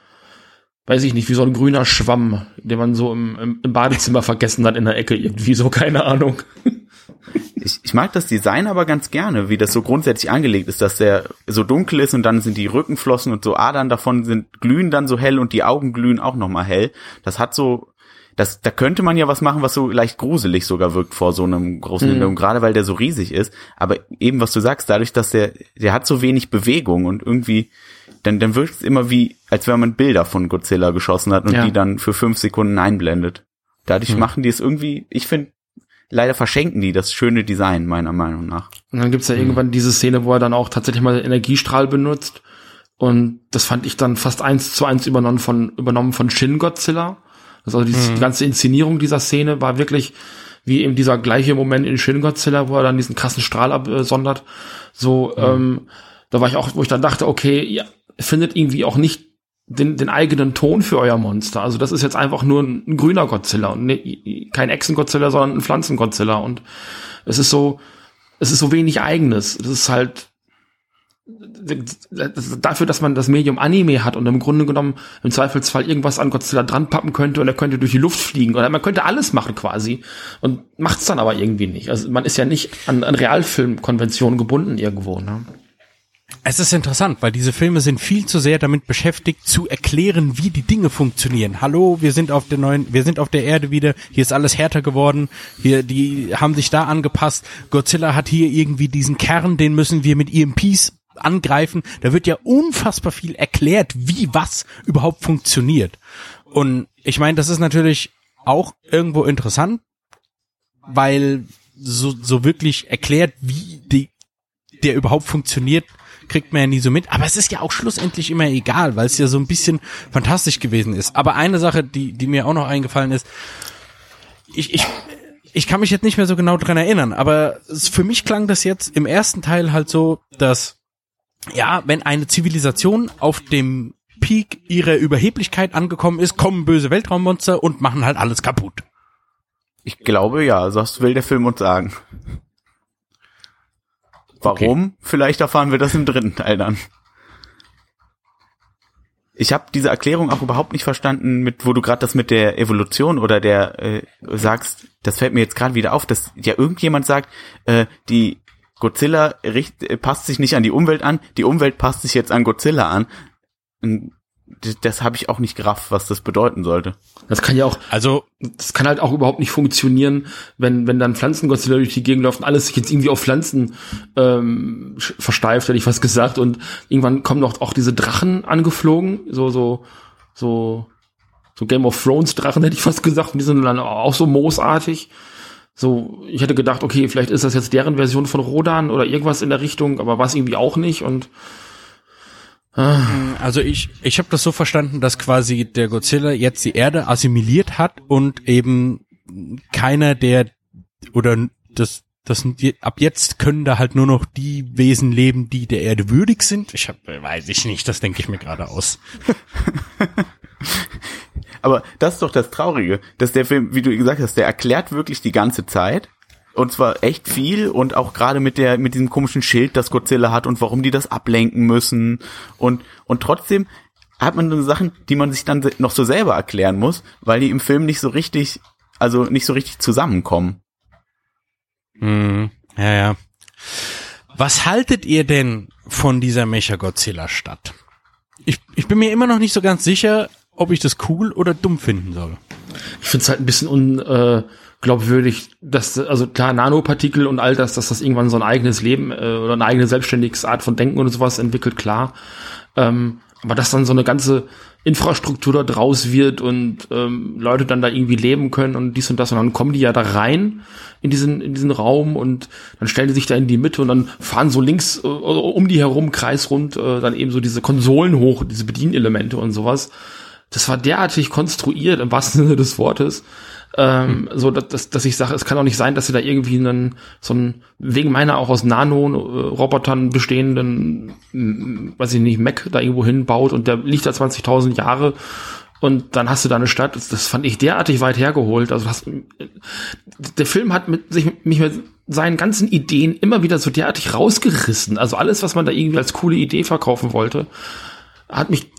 weiß ich nicht, wie so ein grüner Schwamm, den man so im, im, im Badezimmer vergessen hat in der Ecke irgendwie, so keine Ahnung. Ich, ich mag das Design aber ganz gerne, wie das so grundsätzlich angelegt ist, dass der so dunkel ist und dann sind die Rückenflossen und so Adern davon sind glühen dann so hell und die Augen glühen auch noch mal hell. Das hat so das, da könnte man ja was machen, was so leicht gruselig sogar wirkt vor so einem großen Mhm. Hintergrund, gerade weil der so riesig ist. Aber eben, was du sagst, dadurch, dass der, der hat so wenig Bewegung und irgendwie, dann, dann wirkt es immer wie, als wenn man Bilder von Godzilla geschossen hat und Ja. die dann für fünf Sekunden einblendet. Dadurch Mhm. machen die es irgendwie, ich finde, leider verschenken die das schöne Design, meiner Meinung nach. Und dann gibt's ja irgendwann diese Szene, wo er dann auch tatsächlich mal den Energiestrahl benutzt. Und das fand ich dann fast eins zu eins übernommen von, übernommen von Shin Godzilla. Also die, die ganze Inszenierung dieser Szene war wirklich wie eben dieser gleiche Moment in Shin Godzilla, wo er dann diesen krassen Strahl absondert. So, ähm, da war ich auch, wo ich dann dachte, okay, ihr findet irgendwie auch nicht den, den eigenen Ton für euer Monster. Also das ist jetzt einfach nur ein, ein grüner Godzilla und ne, kein Echsen-Godzilla, sondern ein Pflanzen-Godzilla. Und es ist so, es ist so wenig eigenes. Das ist halt dafür, dass man das Medium Anime hat und im Grunde genommen im Zweifelsfall irgendwas an Godzilla dran pappen könnte und er könnte durch die Luft fliegen oder man könnte alles machen quasi und macht's dann aber irgendwie nicht. Also man ist ja nicht an, an Realfilmkonventionen gebunden irgendwo. Ne? Es ist interessant, weil diese Filme sind viel zu sehr damit beschäftigt, zu erklären, wie die Dinge funktionieren. Hallo, wir sind auf der neuen, wir sind auf der Erde wieder, hier ist alles härter geworden, hier, die haben sich da angepasst. Godzilla hat hier irgendwie diesen Kern, den müssen wir mit EMPs angreifen. Da wird ja unfassbar viel erklärt, wie was überhaupt funktioniert. Und ich meine, das ist natürlich auch irgendwo interessant, weil so, so wirklich erklärt, wie die, der überhaupt funktioniert, kriegt man ja nie so mit. Aber es ist ja auch schlussendlich immer egal, weil es ja so ein bisschen fantastisch gewesen ist. Aber eine Sache, die, die mir auch noch eingefallen ist, ich, ich, ich kann mich jetzt nicht mehr so genau dran erinnern, aber für mich klang das jetzt im ersten Teil halt so, dass, ja, wenn eine Zivilisation auf dem Peak ihrer Überheblichkeit angekommen ist, kommen böse Weltraummonster und machen halt alles kaputt. Ich glaube ja, das will der Film uns sagen. Warum? Vielleicht erfahren wir das im dritten Teil dann. Ich habe diese Erklärung auch überhaupt nicht verstanden, mit wo du gerade das mit der Evolution oder der äh, sagst, das fällt mir jetzt gerade wieder auf, dass ja irgendjemand sagt, äh, die Godzilla richt, äh, passt sich nicht an die Umwelt an, die Umwelt passt sich jetzt an Godzilla an. Und das, habe ich auch nicht gerafft, was das bedeuten sollte. Das kann ja auch, Also, das kann halt auch überhaupt nicht funktionieren, wenn, wenn dann Pflanzengodzilla durch die Gegend läuft und alles sich jetzt irgendwie auf Pflanzen ähm, versteift, hätte ich was gesagt. Und irgendwann kommen doch auch diese Drachen angeflogen, so, so, so, so Game of Thrones Drachen, hätte ich fast gesagt, und die sind dann auch so moosartig. So, ich hätte gedacht, okay, vielleicht ist das jetzt deren Version von Rodan oder irgendwas in der Richtung, aber war es irgendwie auch nicht und Also ich, ich habe das so verstanden, dass quasi der Godzilla jetzt die Erde assimiliert hat und eben keiner der oder das das ab jetzt können da halt nur noch die Wesen leben, die der Erde würdig sind. Ich hab, weiß ich nicht, das denke ich mir gerade aus. [LAUGHS] Aber das ist doch das Traurige, dass der Film, wie du gesagt hast, der erklärt wirklich die ganze Zeit. Und zwar echt viel und auch gerade mit der, mit diesem komischen Schild, das Godzilla hat und warum die das ablenken müssen. Und, und trotzdem hat man dann Sachen, die man sich dann noch so selber erklären muss, weil die im Film nicht so richtig, also nicht so richtig zusammenkommen. Hm, ja, ja. Was haltet ihr denn von dieser Mecha-Godzilla-Stadt? Ich, ich bin mir immer noch nicht so ganz sicher, ob ich das cool oder dumm finden soll. ich finde es halt ein bisschen unglaubwürdig, dass, also klar, Nanopartikel und all das, dass das irgendwann so ein eigenes Leben äh, oder eine eigene selbstständige Art von Denken und sowas entwickelt, klar. Ähm, aber dass dann so eine ganze Infrastruktur da draus wird und ähm, Leute dann da irgendwie leben können und dies und das und dann kommen die ja da rein in diesen in diesen Raum und dann stellen die sich da in die Mitte und dann fahren so links äh, um die herum kreisrund äh, dann eben so diese Konsolen hoch, diese Bedienelemente und sowas. Das war derartig konstruiert im wahrsten Sinne des Wortes, ähm, so dass, dass, dass ich sage, es kann auch nicht sein, dass sie da irgendwie einen so einen wegen meiner auch aus Nano-Robotern bestehenden, weiß ich nicht, Mac da irgendwo hinbaut und der liegt da 20.000 Jahre und dann hast du da eine Stadt. Das, das fand ich derartig weit hergeholt. Also das, der Film hat mit sich mich mit seinen ganzen Ideen immer wieder so derartig rausgerissen. Also alles, was man da irgendwie als coole Idee verkaufen wollte, hat mich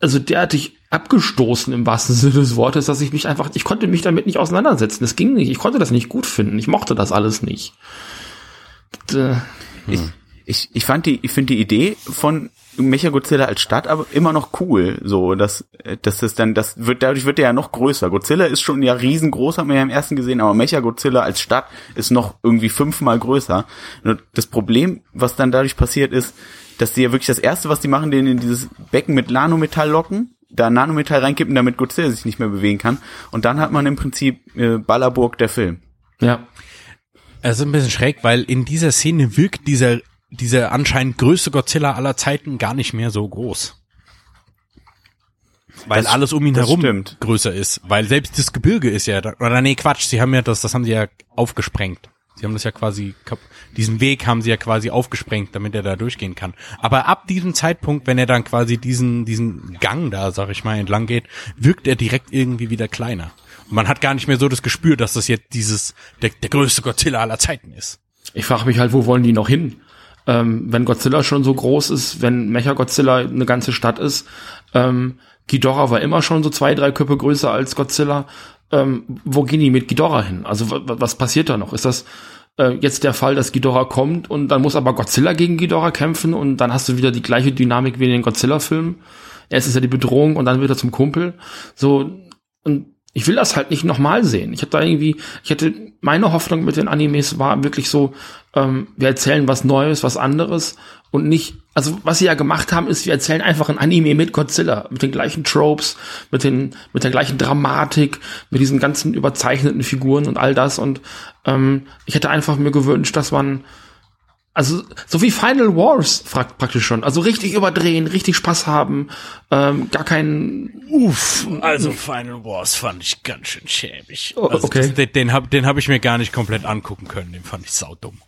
also derartig abgestoßen im wahrsten Sinne des Wortes, dass ich mich einfach, ich konnte mich damit nicht auseinandersetzen. Das ging nicht. Ich konnte das nicht gut finden. Ich mochte das alles nicht. Und, äh, Ich, ich, ich fand die, ich finde die Idee von Mechagodzilla als Stadt aber immer noch cool, so, dass, dass das dann, das wird, dadurch wird der ja noch größer. Godzilla ist schon ja riesengroß, haben wir ja im ersten gesehen, aber Mechagodzilla als Stadt ist noch irgendwie fünfmal größer. Und das Problem, was dann dadurch passiert ist, dass die ja wirklich das erste, was die machen, den in dieses Becken mit Nanometall locken, da Nanometall reinkippen, damit Godzilla sich nicht mehr bewegen kann. Und dann hat man im Prinzip äh, Ballerburg der Film. Ja. Es ist ein bisschen schräg, weil in dieser Szene wirkt dieser dieser anscheinend größte Godzilla aller Zeiten gar nicht mehr so groß. Weil Das- alles um ihn herum stimmt. größer ist. Weil selbst das Gebirge ist ja, oder nee, Quatsch, sie haben ja das, das haben sie ja aufgesprengt. Sie haben das ja quasi, diesen Weg haben sie ja quasi aufgesprengt, damit er da durchgehen kann. Aber ab diesem Zeitpunkt, wenn er dann quasi diesen, diesen Gang da, sag ich mal, entlang geht, wirkt er direkt irgendwie wieder kleiner. Und man hat gar nicht mehr so das Gespür, dass das jetzt dieses, der, der größte Godzilla aller Zeiten ist. Ich frage mich halt, wo wollen die noch hin? Ähm, wenn Godzilla schon so groß ist, wenn Mechagodzilla eine ganze Stadt ist, ähm, Ghidorah war immer schon so zwei, drei Köpfe größer als Godzilla. Ähm, wo gehen die mit Ghidorah hin? Also wa- wa- was passiert da noch? Ist das äh, jetzt der Fall, dass Ghidorah kommt und dann muss aber Godzilla gegen Ghidorah kämpfen und dann hast du wieder die gleiche Dynamik wie in den Godzilla-Filmen? Erst ist er die Bedrohung und dann wird er zum Kumpel. So, und ich will das halt nicht nochmal sehen. Ich habe da irgendwie, ich hätte, meine Hoffnung mit den Animes war wirklich so, ähm, wir erzählen was Neues, was anderes und nicht, also was sie ja gemacht haben, ist, wir erzählen einfach ein Anime mit Godzilla, mit den gleichen Tropes, mit den, mit der gleichen Dramatik, mit diesen ganzen überzeichneten Figuren und all das und ähm, ich hätte einfach mir gewünscht, dass man also so wie Final Wars fragt praktisch schon. Also richtig überdrehen, richtig Spaß haben, ähm, gar keinen Uff, also Final Wars fand ich ganz schön schäbig. Also okay. das, den den habe den hab ich mir gar nicht komplett angucken können, den fand ich saudumm.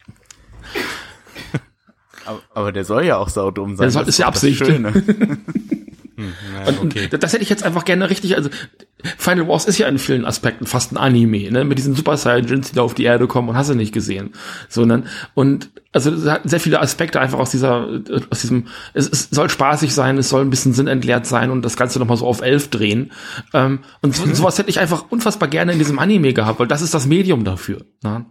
Aber, aber der soll ja auch saudumm sein. Der soll- Das ist ja doch das Absicht. Schöne. Ja, Und, und das hätte ich jetzt einfach gerne richtig, also Final Wars ist ja in vielen Aspekten fast ein Anime, ne, mit diesen Super Saiyajins, die da auf die Erde kommen und hast du nicht gesehen, sondern und also sehr viele Aspekte einfach aus dieser, aus diesem, es, es soll spaßig sein, es soll ein bisschen sinnentleert sein und das Ganze nochmal so auf elf drehen ähm, und so, [LAUGHS] sowas hätte ich einfach unfassbar gerne in diesem Anime gehabt, weil das ist das Medium dafür. Ne?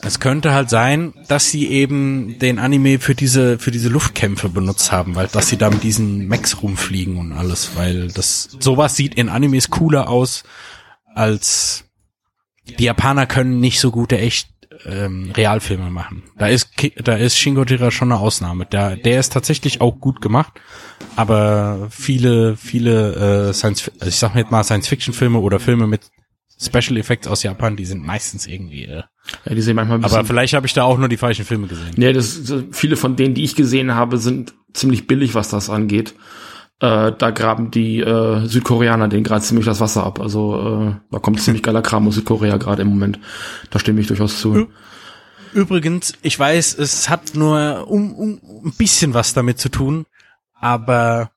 Es könnte halt sein, dass sie eben den Anime für diese für diese Luftkämpfe benutzt haben, weil dass sie da mit diesen Mechs rumfliegen und alles, weil das sowas sieht in Animes cooler aus als die Japaner können nicht so gute echt ähm, Realfilme machen. Da ist da ist Shin Gojira schon eine Ausnahme. Der der ist tatsächlich auch gut gemacht, aber viele viele äh, Science ich sag jetzt mal Science Fiction Filme oder Filme mit Special Effects aus Japan, die sind meistens irgendwie äh, Ja, die sehen manchmal ein bisschen aber vielleicht habe ich da auch nur die falschen Filme gesehen. Nee, das, viele von denen, die ich gesehen habe, sind ziemlich billig, was das angeht. Äh, da graben die äh, Südkoreaner denen gerade ziemlich das Wasser ab. Also äh, da kommt ziemlich geiler Kram aus Südkorea gerade im Moment. Da stimme ich durchaus zu. Übrigens, ich weiß, es hat nur um, um, ein bisschen was damit zu tun, aber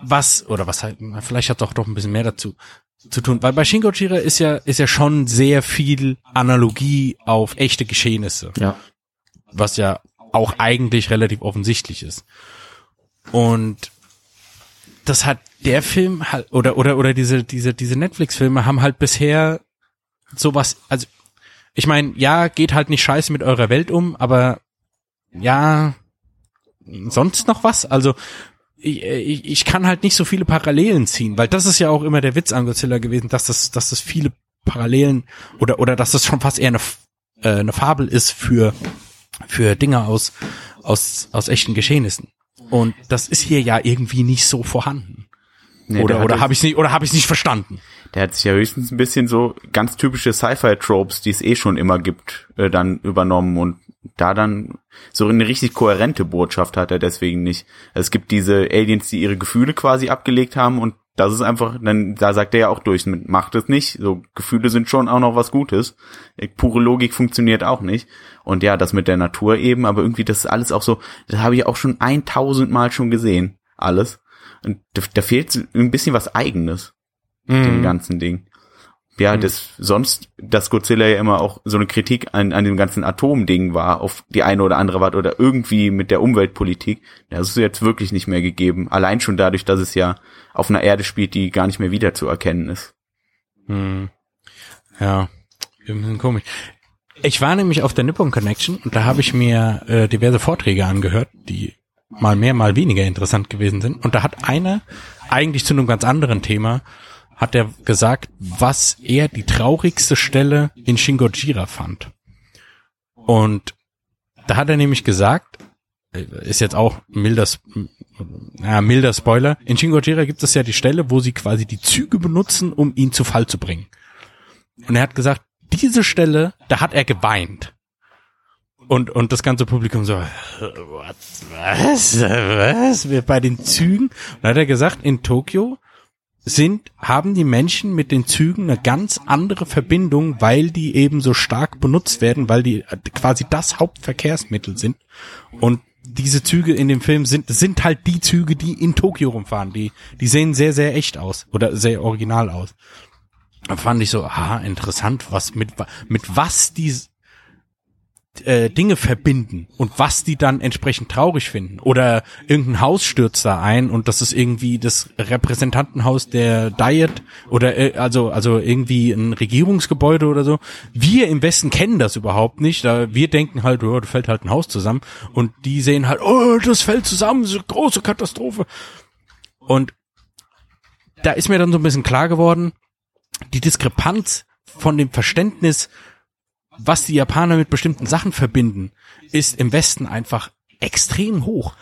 was, oder was halt, vielleicht hat doch doch ein bisschen mehr dazu zu tun, weil bei Shin Gojira ist ja, ist ja schon sehr viel Analogie auf echte Geschehnisse. Ja. was ja auch eigentlich relativ offensichtlich ist. Und das hat der Film halt oder oder oder diese diese diese Netflix Filme haben halt bisher sowas also ich meine, ja, geht halt nicht scheiße mit eurer Welt um, aber ja, sonst noch was? Also ich, ich, ich kann halt nicht so viele Parallelen ziehen, weil das ist ja auch immer der Witz an Godzilla gewesen, dass das, dass das viele Parallelen oder oder dass das schon fast eher eine, äh, eine Fabel ist für für Dinge aus aus aus echten Geschehnissen. Und das ist hier ja irgendwie nicht so vorhanden. Nee, oder der oder hat- habe ich nicht oder habe ich nicht verstanden? Der hat sich ja höchstens ein bisschen so ganz typische Sci-Fi-Tropes, die es eh schon immer gibt, äh, dann übernommen und da dann so eine richtig kohärente Botschaft hat er deswegen nicht. Es gibt diese Aliens, die ihre Gefühle quasi abgelegt haben und das ist einfach, dann da sagt er ja auch durch, macht es nicht. So Gefühle sind schon auch noch was Gutes. Pure Logik funktioniert auch nicht. Und ja, das mit der Natur eben, aber irgendwie das ist alles auch so, das habe ich auch schon 1000 Mal schon gesehen, alles. Und da, da fehlt ein bisschen was Eigenes dem ganzen Ding. Ja, das sonst, dass Godzilla ja immer auch so eine Kritik an, an dem ganzen Atomding war, auf die eine oder andere Art oder irgendwie mit der Umweltpolitik, das ist jetzt wirklich nicht mehr gegeben. Allein schon dadurch, dass es ja auf einer Erde spielt, die gar nicht mehr wiederzuerkennen ist. Hm. Ja, ein bisschen komisch. Ich war nämlich auf der Nippon Connection und da habe ich mir äh, diverse Vorträge angehört, die mal mehr, mal weniger interessant gewesen sind. Und da hat einer eigentlich zu einem ganz anderen Thema hat er gesagt, was er die traurigste Stelle in Shingojira fand. Und da hat er nämlich gesagt, äh, ist jetzt auch milder, ja, milder Spoiler. In Shingojira gibt es ja die Stelle, wo sie quasi die Züge benutzen, um ihn zu Fall zu bringen. Und er hat gesagt, diese Stelle, da hat er geweint. Und, und das ganze Publikum so, was, was, was, wir bei den Zügen. Und dann hat er gesagt, in Tokio sind, haben die Menschen mit den Zügen eine ganz andere Verbindung, weil die eben so stark benutzt werden, weil die quasi das Hauptverkehrsmittel sind. Und diese Züge in dem Film sind, sind halt die Züge, die in Tokio rumfahren. Die, die sehen sehr, sehr echt aus oder sehr original aus. Da fand ich so, aha, interessant, was mit, mit was die äh, Dinge verbinden und was die dann entsprechend traurig finden. Oder irgendein Haus stürzt da ein und das ist irgendwie das Repräsentantenhaus der Diet oder äh, also also irgendwie ein Regierungsgebäude oder so. Wir im Westen kennen das überhaupt nicht. Da wir denken halt, oh, da fällt halt ein Haus zusammen und die sehen halt, oh, das fällt zusammen, eine große Katastrophe. Und da ist mir dann so ein bisschen klar geworden, die Diskrepanz von dem Verständnis was die Japaner mit bestimmten Sachen verbinden, ist im Westen einfach extrem hoch.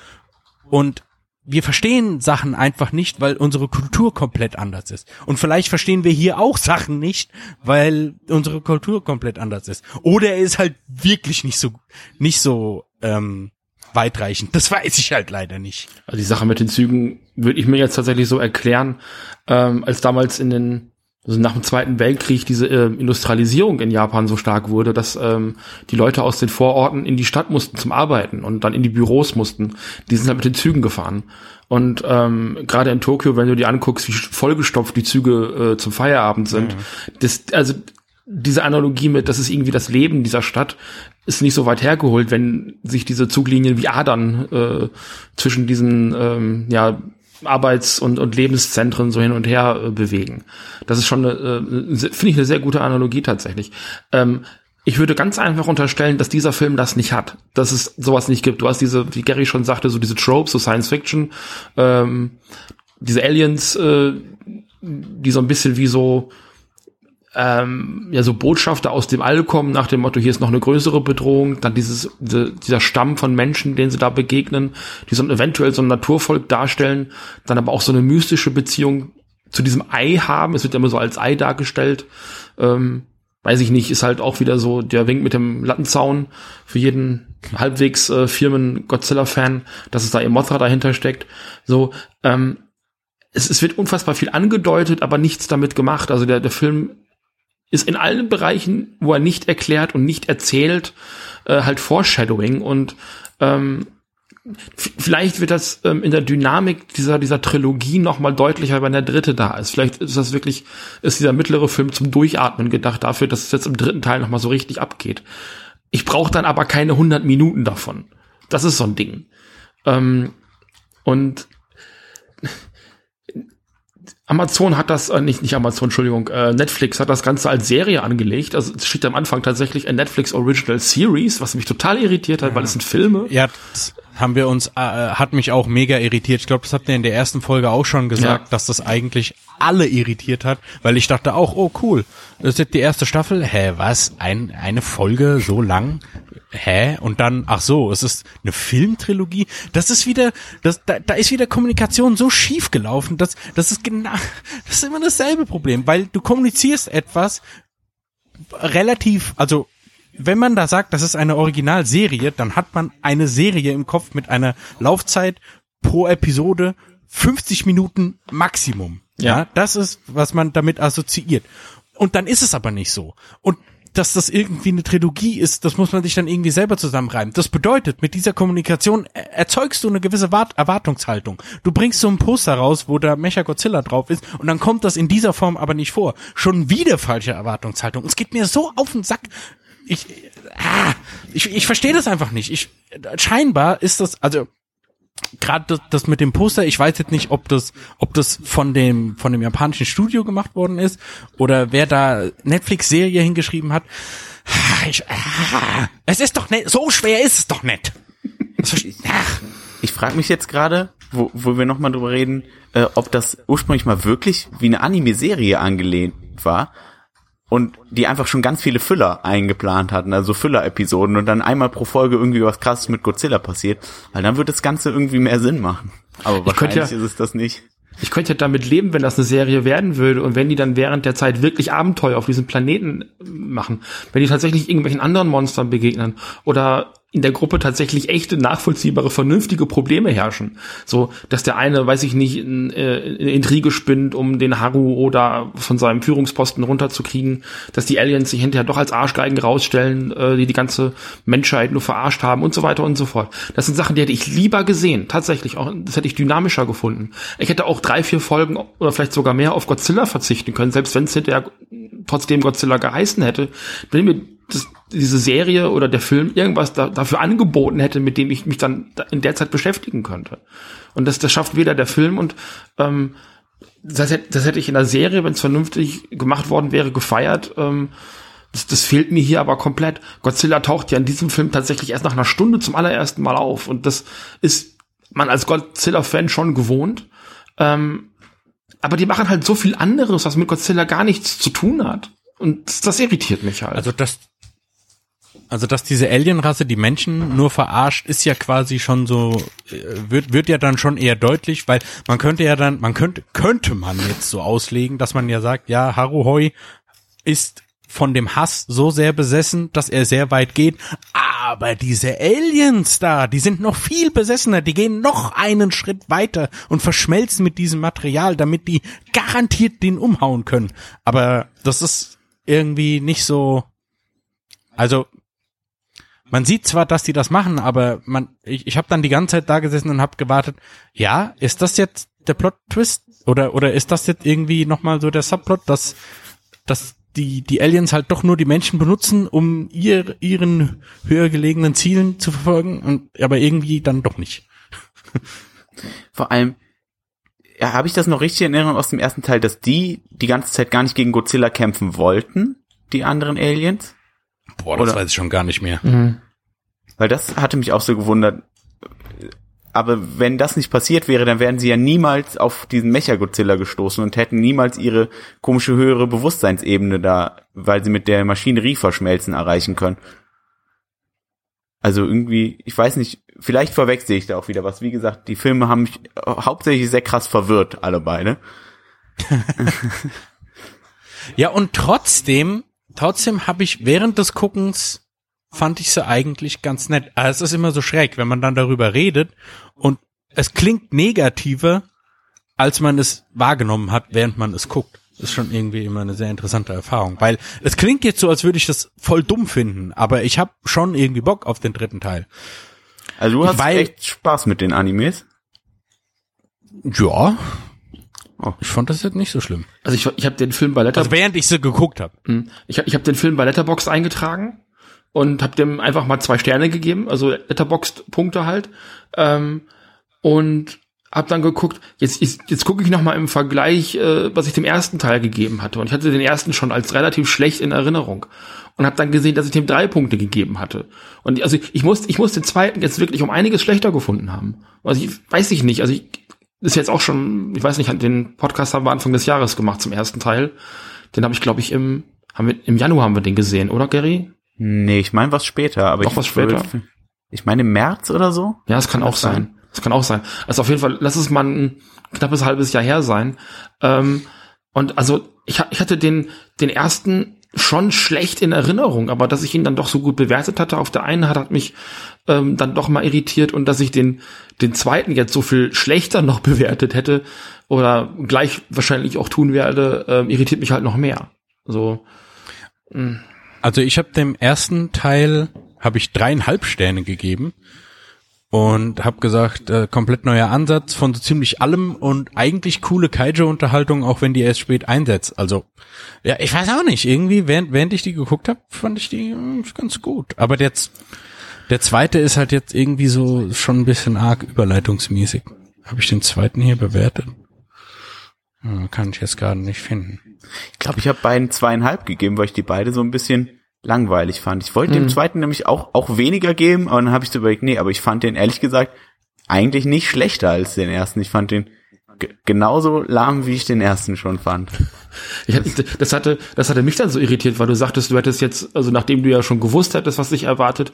Und wir verstehen Sachen einfach nicht, weil unsere Kultur komplett anders ist. Und vielleicht verstehen wir hier auch Sachen nicht, weil unsere Kultur komplett anders ist. Oder er ist halt wirklich nicht so, nicht so ähm, weitreichend. Das weiß ich halt leider nicht. Also die Sache mit den Zügen würde ich mir jetzt tatsächlich so erklären, ähm, als damals in den also nach dem Zweiten Weltkrieg diese äh, Industrialisierung in Japan so stark wurde, dass ähm, die Leute aus den Vororten in die Stadt mussten zum Arbeiten und dann in die Büros mussten. Die sind halt mit den Zügen gefahren. Und ähm, gerade in Tokio, wenn du dir anguckst, wie vollgestopft die Züge äh, zum Feierabend sind, mhm. das, also diese Analogie mit, das ist irgendwie das Leben dieser Stadt, ist nicht so weit hergeholt, wenn sich diese Zuglinien wie Adern äh, zwischen diesen ähm, ja Arbeits- und, und Lebenszentren so hin und her äh, bewegen. Das ist schon, eine, äh, finde ich, eine sehr gute Analogie tatsächlich. Ähm, ich würde ganz einfach unterstellen, dass dieser Film das nicht hat, dass es sowas nicht gibt. Du hast diese, wie Gary schon sagte, so diese Tropes, so Science Fiction, ähm, diese Aliens, äh, die so ein bisschen wie so ähm, ja so Botschafter aus dem All kommen nach dem Motto, hier ist noch eine größere Bedrohung, dann dieses diese, dieser Stamm von Menschen, denen sie da begegnen, die so eventuell so ein Naturvolk darstellen, dann aber auch so eine mystische Beziehung zu diesem Ei haben. Es wird ja immer so als Ei dargestellt. Ähm, weiß ich nicht, ist halt auch wieder so der Wink mit dem Lattenzaun für jeden halbwegs äh, Firmen Godzilla-Fan, dass es da ihr Mothra dahinter steckt. So, ähm, es, es wird unfassbar viel angedeutet, aber nichts damit gemacht. Also der, der Film ist in allen Bereichen, wo er nicht erklärt und nicht erzählt, äh, halt Foreshadowing und ähm, vielleicht wird das ähm, in der Dynamik dieser dieser Trilogie noch mal deutlicher, wenn der dritte da ist. Vielleicht ist das wirklich ist dieser mittlere Film zum Durchatmen gedacht dafür, dass es jetzt im dritten Teil noch mal so richtig abgeht. Ich brauche dann aber keine 100 Minuten davon. Das ist so ein Ding. Ähm, und Amazon hat das, äh, nicht, nicht Amazon, Entschuldigung, äh, Netflix hat das Ganze als Serie angelegt. Also es steht am Anfang tatsächlich ein Netflix Original Series, was mich total irritiert hat, ja. weil es sind Filme. Ja, haben wir uns, äh, hat mich auch mega irritiert. Ich glaube, das habt ihr in der ersten Folge auch schon gesagt, ja. dass das eigentlich alle irritiert hat, weil ich dachte auch, oh cool, das ist jetzt die erste Staffel. Hä, was? Ein, eine Folge so lang? Hä? Und dann, ach so, es ist eine Filmtrilogie. Das ist wieder, das, da, da ist wieder Kommunikation so schief gelaufen. Das, das ist genau, [LAUGHS] das ist immer dasselbe Problem, weil du kommunizierst etwas relativ, also wenn man da sagt, das ist eine Originalserie, dann hat man eine Serie im Kopf mit einer Laufzeit pro Episode 50 Minuten Maximum. Ja, ja das ist, was man damit assoziiert. Und dann ist es aber nicht so. Und dass das irgendwie eine Trilogie ist, das muss man sich dann irgendwie selber zusammenreimen. Das bedeutet, mit dieser Kommunikation erzeugst du eine gewisse Erwartungshaltung. Du bringst so ein Poster raus, wo da Mecha Godzilla drauf ist und dann kommt das in dieser Form aber nicht vor. Schon wieder falsche Erwartungshaltung. Es geht mir so auf den Sack ich, ah, ich, ich verstehe das einfach nicht. Ich, scheinbar ist das, also gerade das, das mit dem Poster, ich weiß jetzt nicht, ob das, ob das von dem, von dem japanischen Studio gemacht worden ist oder wer da Netflix-Serie hingeschrieben hat. Ah, Ich, ah, es ist doch nicht, so schwer ist es doch nicht. Ach, Ich frage mich jetzt gerade, wo, wo wir nochmal drüber reden, äh, ob das ursprünglich mal wirklich wie eine Anime-Serie angelehnt war und die einfach schon ganz viele Füller eingeplant hatten, also Füller-Episoden und dann einmal pro Folge irgendwie was krasses mit Godzilla passiert, weil dann wird das Ganze irgendwie mehr Sinn machen. Aber wahrscheinlich ja- ist es das nicht. Ich könnte ja damit leben, wenn das eine Serie werden würde und wenn die dann während der Zeit wirklich Abenteuer auf diesem Planeten machen. Wenn die tatsächlich irgendwelchen anderen Monstern begegnen oder in der Gruppe tatsächlich echte, nachvollziehbare, vernünftige Probleme herrschen. So, dass der eine, weiß ich nicht, in, äh, eine Intrige spinnt, um den Haru oder von seinem Führungsposten runterzukriegen, dass die Aliens sich hinterher doch als Arschgeigen rausstellen, äh, die die ganze Menschheit nur verarscht haben und so weiter und so fort. Das sind Sachen, die hätte ich lieber gesehen, tatsächlich auch, das hätte ich dynamischer gefunden. Ich hätte auch drei, vier Folgen oder vielleicht sogar mehr auf Godzilla verzichten können, selbst wenn es hinterher trotzdem Godzilla geheißen hätte. Wenn mir das, diese Serie oder der Film irgendwas da, dafür angeboten hätte, mit dem ich mich dann da- in der Zeit beschäftigen könnte. Und das, das schafft weder der Film und ähm, das, hätte, das hätte ich in der Serie, wenn es vernünftig gemacht worden wäre, gefeiert. Ähm, das, das fehlt mir hier aber komplett. Godzilla taucht ja in diesem Film tatsächlich erst nach einer Stunde zum allerersten Mal auf. Und das ist man als Godzilla-Fan schon gewohnt. Ähm, aber die machen halt so viel anderes, was mit Godzilla gar nichts zu tun hat. Und das, das irritiert mich halt. Also das, also dass diese Alienrasse die Menschen nur verarscht, ist ja quasi schon so, äh, wird, wird ja dann schon eher deutlich, weil man könnte ja dann, man könnte, könnte man jetzt so auslegen, dass man ja sagt, ja, Haruhoi ist von dem Hass so sehr besessen, dass er sehr weit geht. Aber diese Aliens da, die sind noch viel besessener, die gehen noch einen Schritt weiter und verschmelzen mit diesem Material, damit die garantiert den umhauen können. Aber das ist irgendwie nicht so, also man sieht zwar, dass die das machen, aber man, ich, ich habe dann die ganze Zeit da gesessen und habe gewartet, ja, ist das jetzt der Plot-Twist? Oder, oder ist das jetzt irgendwie nochmal so der Subplot, dass, dass die, die Aliens halt doch nur die Menschen benutzen, um ihr, ihren höher gelegenen Zielen zu verfolgen, und, aber irgendwie dann doch nicht. Vor allem, ja, habe ich das noch richtig in Erinnerung aus dem ersten Teil, dass die die ganze Zeit gar nicht gegen Godzilla kämpfen wollten, die anderen Aliens? Boah, das weiß ich schon gar nicht mehr. Mhm. Weil das hatte mich auch so gewundert. Aber wenn das nicht passiert wäre, dann wären sie ja niemals auf diesen Mecha-Godzilla gestoßen und hätten niemals ihre komische höhere Bewusstseinsebene da, weil sie mit der Maschinerie verschmelzen, erreichen können. Also irgendwie, ich weiß nicht, vielleicht verwechsel ich da auch wieder was. Wie gesagt, die Filme haben mich hauptsächlich sehr krass verwirrt, alle beide. [LAUGHS] Ja, und trotzdem, trotzdem habe ich während des Guckens fand ich sie eigentlich ganz nett. Aber es ist immer so schräg, wenn man dann darüber redet und es klingt negativer, als man es wahrgenommen hat, während man es guckt. Das ist schon irgendwie immer eine sehr interessante Erfahrung, weil es klingt jetzt so, als würde ich das voll dumm finden, aber ich habe schon irgendwie Bock auf den dritten Teil. Also du hast Weil- echt Spaß mit den Animes. Ja. Oh. Ich fand das jetzt nicht so schlimm. Also ich, ich habe den Film bei Letter Also während ich sie geguckt habe. Hm. Ich, hab- ich habe den Film bei Letterboxd eingetragen und habe dem einfach mal zwei Sterne gegeben, also Letterboxd Punkte halt. Ähm, und habe dann geguckt, jetzt, jetzt, jetzt gucke ich noch mal im Vergleich, äh, was ich dem ersten Teil gegeben hatte. Und ich hatte den ersten schon als relativ schlecht in Erinnerung. Und habe dann gesehen, dass ich dem drei Punkte gegeben hatte. Und also ich muss, ich muss den zweiten jetzt wirklich um einiges schlechter gefunden haben. Also ich weiß ich nicht. Also ich ist jetzt auch schon, ich weiß nicht, den Podcast haben wir Anfang des Jahres gemacht zum ersten Teil. Den habe ich, glaube ich, im, haben wir, im Januar haben wir den gesehen, oder Gary? Nee, ich meine was später, aber Noch ich was später? Ich meine im März oder so? Ja, es kann Kann auch das sein. sein? Es kann auch sein. Also auf jeden Fall, lass es mal ein knappes halbes Jahr her sein. Ähm, und also ich, ich hatte den, den ersten schon schlecht in Erinnerung, aber dass ich ihn dann doch so gut bewertet hatte, auf der einen hat, hat mich ähm, dann doch mal irritiert und dass ich den, den zweiten jetzt so viel schlechter noch [LAUGHS] bewertet hätte oder gleich wahrscheinlich auch tun werde, ähm, irritiert mich halt noch mehr. So, Also ich habe dem ersten Teil habe ich dreieinhalb Sterne gegeben und habe gesagt, äh, komplett neuer Ansatz von so ziemlich allem und eigentlich coole Kaiju-Unterhaltung, auch wenn die erst spät einsetzt. Also ja, ich weiß auch nicht, irgendwie während, während ich die geguckt habe, fand ich die äh, ganz gut. Aber der, z- der zweite ist halt jetzt irgendwie so schon ein bisschen arg überleitungsmäßig. Habe ich den zweiten hier bewertet? Hm, kann ich jetzt gerade nicht finden. Ich glaube, ich habe beiden zweieinhalb gegeben, weil ich die beide so ein bisschen langweilig fand. Ich wollte dem Mhm. zweiten nämlich auch, auch weniger geben, aber dann habe ich so überlegt, nee, aber ich fand den ehrlich gesagt eigentlich nicht schlechter als den ersten. Ich fand den genauso lahm, wie ich den ersten schon fand. [LAUGHS] Hatte, das hatte, das hatte mich dann so irritiert, weil du sagtest, du hättest jetzt, also nachdem du ja schon gewusst hättest, was dich erwartet,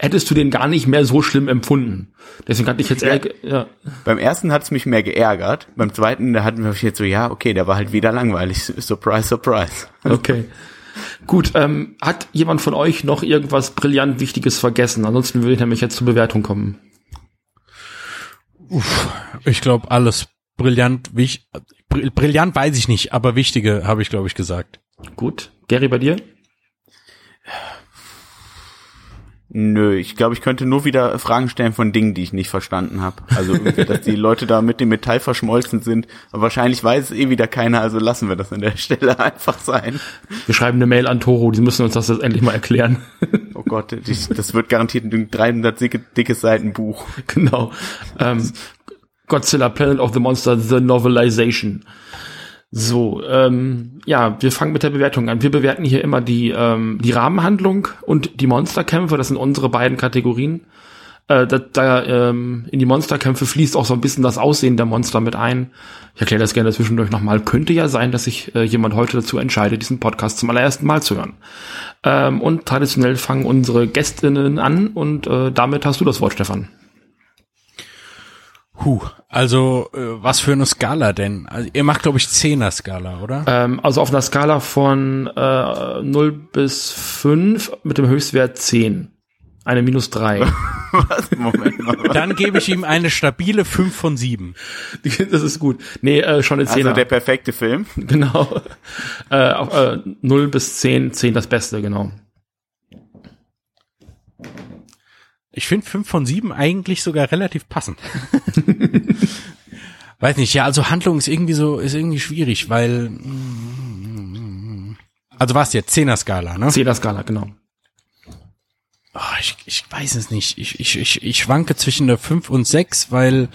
hättest du den gar nicht mehr so schlimm empfunden. Deswegen hatte ich jetzt eher, ge- ja. Beim ersten hat es mich mehr geärgert. Beim zweiten, da hatten wir jetzt so, ja, okay, der war halt wieder langweilig. [LAUGHS] Surprise, surprise. Okay. [LAUGHS] Gut, ähm, hat jemand von euch noch irgendwas brillant Wichtiges vergessen? Ansonsten würde ich nämlich jetzt zur Bewertung kommen. Ich glaube, alles brillant, wich, br- brillant weiß ich nicht, aber wichtige habe ich, glaube ich, gesagt. Gut. Gary, bei dir? Nö, ich glaube, ich könnte nur wieder Fragen stellen von Dingen, die ich nicht verstanden habe. Also dass die Leute da mit dem Metall verschmolzen sind. Aber wahrscheinlich weiß es eh wieder keiner, also lassen wir das an der Stelle [LAUGHS] einfach sein. Wir schreiben eine Mail an Toro, die müssen uns das jetzt endlich mal erklären. Oh Gott, ich, das wird garantiert ein 300 dicke, dickes Seitenbuch. genau. Ähm, Godzilla Planet of the Monster, The Novelization. So, ähm, ja, wir fangen mit der Bewertung an. Wir bewerten hier immer die, ähm, die Rahmenhandlung und die Monsterkämpfe. Das sind unsere beiden Kategorien. Äh, da, da ähm, in die Monsterkämpfe fließt auch so ein bisschen das Aussehen der Monster mit ein. Ich erkläre das gerne zwischendurch nochmal. Könnte ja sein, dass sich äh, jemand heute dazu entscheidet, diesen Podcast zum allerersten Mal zu hören. Ähm, und traditionell fangen unsere Gästinnen an und äh, damit hast du das Wort, Stefan. Huh, also äh, was für eine Skala denn? Also, ihr macht, glaube ich, Zehner-Skala, oder? Ähm, also auf einer Skala von äh, 0 bis 5 mit dem Höchstwert 10. Eine minus 3. [LAUGHS] Was? Moment mal. [LAUGHS] Dann gebe ich ihm eine stabile 5 von 7. [LAUGHS] das ist gut. Nee, äh, schon eine 10 Also der perfekte Film. Genau. Äh, auf, äh, 0 bis 10, 10 das Beste, genau. Ich finde 5 von 7 eigentlich sogar relativ passend. [LAUGHS] Weiß nicht, ja, also Handlung ist irgendwie so, ist irgendwie schwierig, weil also was jetzt? Zehner-Skala, ne? 10er Skala, genau. Oh, ich, ich weiß es nicht. Ich, ich, ich, ich schwanke zwischen der 5 und 6, weil,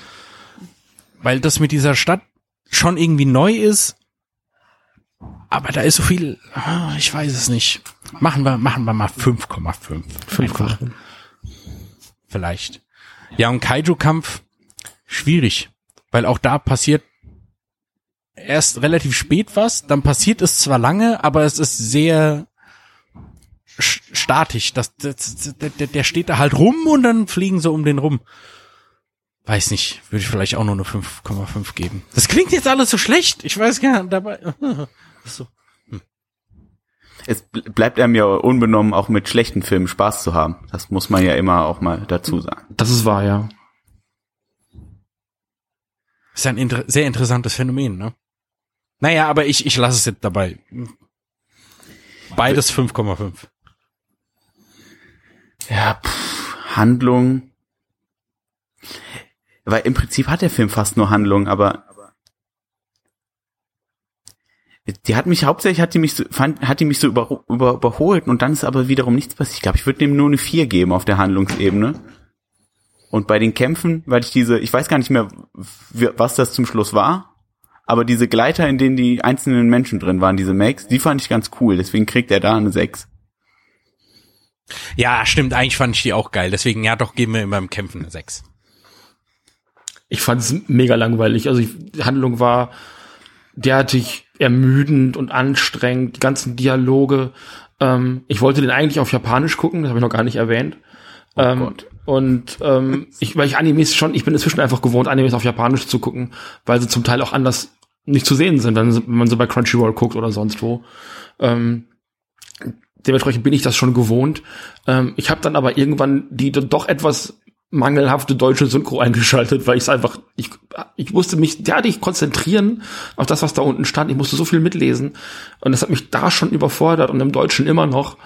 weil das mit dieser Stadt schon irgendwie neu ist. Aber da ist so viel, ah, ich weiß es nicht. Machen wir, machen wir mal 5,5. 5 Einfach. Vielleicht. Ja, und Kaiju-Kampf, schwierig. Weil auch da passiert erst relativ spät was, dann passiert es zwar lange, aber es ist sehr sch- statisch. Das, das, der, der- der steht da halt rum und dann fliegen sie um den rum. Weiß nicht, würde ich vielleicht auch nur eine 5,5 geben. Das klingt jetzt alles so schlecht. Ich weiß gar nicht, dabei. [LAUGHS] so. Es bl- bleibt einem ja unbenommen, auch mit schlechten Filmen Spaß zu haben. Das muss man ja immer auch mal dazu sagen. Das ist wahr, ja. Ist ja ein inter sehr interessantes Phänomen, ne? Naja, aber ich, ich lasse es jetzt dabei. Beides 5,5. Ja, pff, Handlung. Weil im Prinzip hat der Film fast nur Handlung, aber die hat mich hauptsächlich hat die mich so, fand, hat die mich so über, über, überholt und dann ist aber wiederum nichts passiert. Ich glaube, ich würde dem nur eine 4 geben auf der Handlungsebene. Und bei den Kämpfen, weil ich diese, ich weiß gar nicht mehr, was das zum Schluss war, aber diese Gleiter, in denen die einzelnen Menschen drin waren, diese Makes, die fand ich ganz cool. Deswegen kriegt er da eine 6. Ja, stimmt, eigentlich fand ich die auch geil. Deswegen, ja, doch, geben wir immer im Kämpfen eine 6. Ich fand es mega langweilig. Also ich, die Handlung war derartig ermüdend und anstrengend, die ganzen Dialoge. Ähm, ich wollte den eigentlich auf Japanisch gucken, das habe ich noch gar nicht erwähnt. ähm, Gott. Und ähm, [LAUGHS] ich, weil ich Animes schon, ich bin inzwischen einfach gewohnt, Animes auf Japanisch zu gucken, weil sie zum Teil auch anders nicht zu sehen sind, wenn, man so bei Crunchyroll guckt oder sonst wo. Ähm, dementsprechend bin ich das schon gewohnt. Ähm, ich habe dann aber irgendwann die doch etwas mangelhafte deutsche Synchro eingeschaltet, weil ich es einfach, ich, ich musste mich derartig konzentrieren auf das, was da unten stand. Ich musste so viel mitlesen und das hat mich da schon überfordert und im Deutschen immer noch.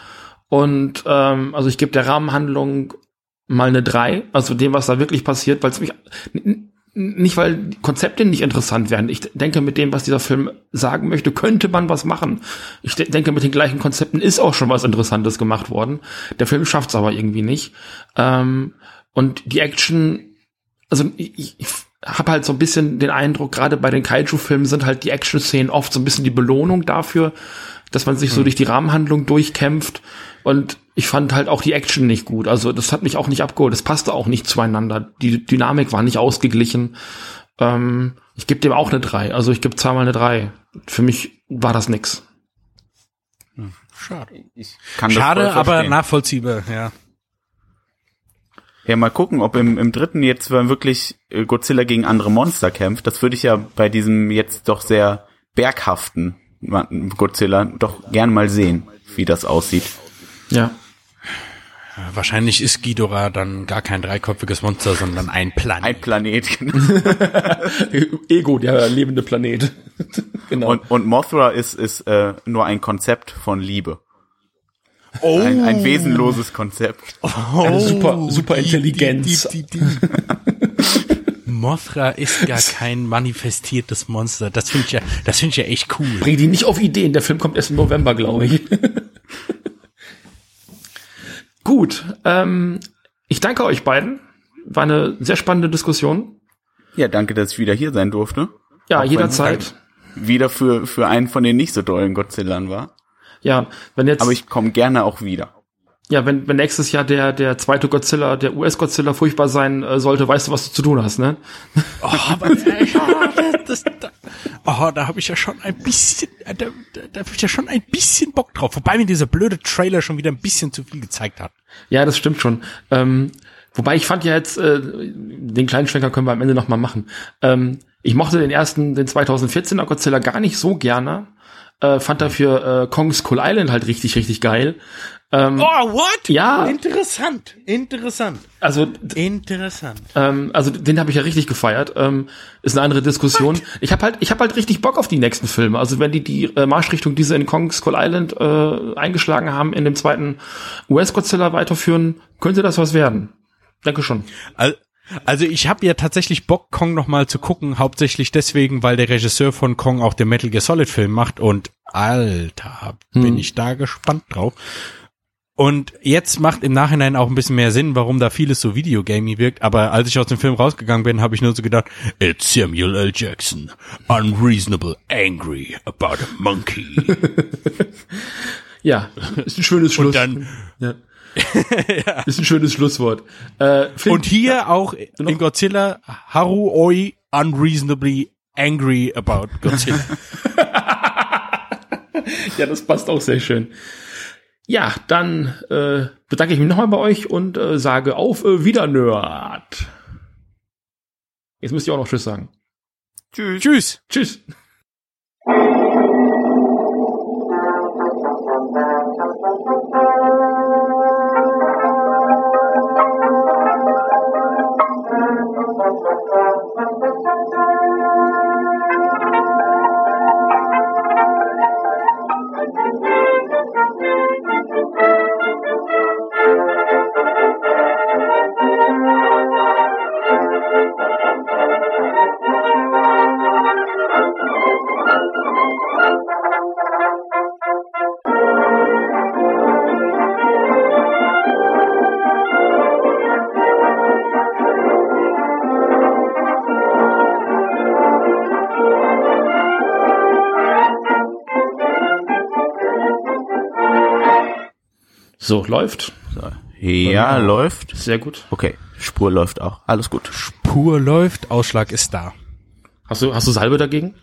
Und ähm, also ich gebe der Rahmenhandlung mal eine drei, also dem, was da wirklich passiert, weil es mich nicht, weil die Konzepte nicht interessant werden. Ich denke, mit dem, was dieser Film sagen möchte, könnte man was machen. Ich de denke, mit den gleichen Konzepten ist auch schon was Interessantes gemacht worden. Der Film schafft es aber irgendwie nicht. Ähm, und die Action, also ich, ich, habe halt so ein bisschen den Eindruck, gerade bei den Kaiju-Filmen sind halt die Action-Szenen oft so ein bisschen die Belohnung dafür, dass man sich so durch die Rahmenhandlung durchkämpft. Und ich fand halt auch die Action nicht gut. Also das hat mich auch nicht abgeholt. Das passte auch nicht zueinander. Die Dynamik war nicht ausgeglichen. Ähm, ich gebe dem auch eine 3. Also ich gebe zweimal eine 3. Für mich war das nix. Schade. Ich kann das Schade, voll aber nachvollziehbar, ja. Ja, mal gucken, ob im, im dritten jetzt wirklich äh, Godzilla gegen andere Monster kämpft. Das würde ich ja bei diesem jetzt doch sehr berghaften Godzilla doch gern mal sehen, wie das aussieht. Ja. Wahrscheinlich ist Ghidorah dann gar kein dreiköpfiges Monster, sondern ein Planet. Ein Planet. [LAUGHS] [LAUGHS] Ego, der lebende Planet. [LAUGHS] genau. Und, und Mothra ist, ist äh, nur ein Konzept von Liebe. Oh, Ein, ein wesenloses Konzept. Eine super, super Intelligenz. Die, die, die, die. [LAUGHS] Mothra ist gar kein manifestiertes Monster. Das finde ich ja, das finde ich ja echt cool. Bring die nicht auf Ideen. Der Film kommt erst im November, glaube ich. [LAUGHS] Gut. Ähm, ich danke euch beiden. War eine sehr spannende Diskussion. Ja, danke, dass ich wieder hier sein durfte. Ja, Auch jederzeit. halt Wieder für, für einen von den nicht so dollen Godzillern war. Ja, wenn jetzt, Aber ich komme gerne auch wieder. ja, wenn, wenn nächstes Jahr der, der zweite Godzilla, der US-Godzilla furchtbar sein äh, sollte, weißt du, was du zu tun hast, ne? Oh, [LAUGHS] aber, äh, ja, das, das, da, oh, da habe ich ja schon ein bisschen, äh, da, da, da habe ich ja schon ein bisschen Bock drauf. Wobei mir dieser blöde Trailer schon wieder ein bisschen zu viel gezeigt hat. Ja, das stimmt schon. Ähm, wobei ich fand ja jetzt, äh, den kleinen Schwenker können wir am Ende noch mal machen. Ähm, ich mochte den ersten, den 2014er Godzilla gar nicht so gerne. Äh, fand dafür äh, Kong Skull Island halt richtig, richtig geil. Ähm, Oh, what? Ja. Interessant, interessant, also, interessant. ähm, also den habe ich ja richtig gefeiert. Ähm, ist eine andere Diskussion. Ich habe halt, ich habe halt richtig Bock auf die nächsten Filme. Also wenn die die äh, Marschrichtung, die sie in Kong Skull Island äh, eingeschlagen haben, in dem zweiten US-Godzilla weiterführen, könnte das was werden. Danke schon. Al- Also ich habe ja tatsächlich Bock, Kong nochmal zu gucken, hauptsächlich deswegen, weil der Regisseur von Kong auch den Metal Gear Solid Film macht und alter, bin Hm. ich da gespannt drauf. Und jetzt macht im Nachhinein auch ein bisschen mehr Sinn, warum da vieles so Videogamey wirkt. Aber als ich aus dem Film rausgegangen bin, habe ich nur so gedacht, it's Samuel L. Jackson, unreasonable, angry about a monkey. [LAUGHS] Ja, ist ein schönes Schluss. Und dann ja. [LAUGHS] Ist ein schönes Schlusswort. Äh, und hier auch in Godzilla Haru Oi unreasonably angry about Godzilla. [LAUGHS] Ja, das passt auch sehr schön. Ja, dann äh, bedanke ich mich nochmal bei euch und äh, sage auf äh, wieder Nerd. Jetzt müsst ihr auch noch Tschüss sagen. Tschüss. Tschüss. Tschüss. So, läuft. Ja, läuft. Sehr gut. Okay, Spur läuft auch. Alles gut. Pur läuft, Ausschlag ist da. Hast du, hast du Salbe dagegen?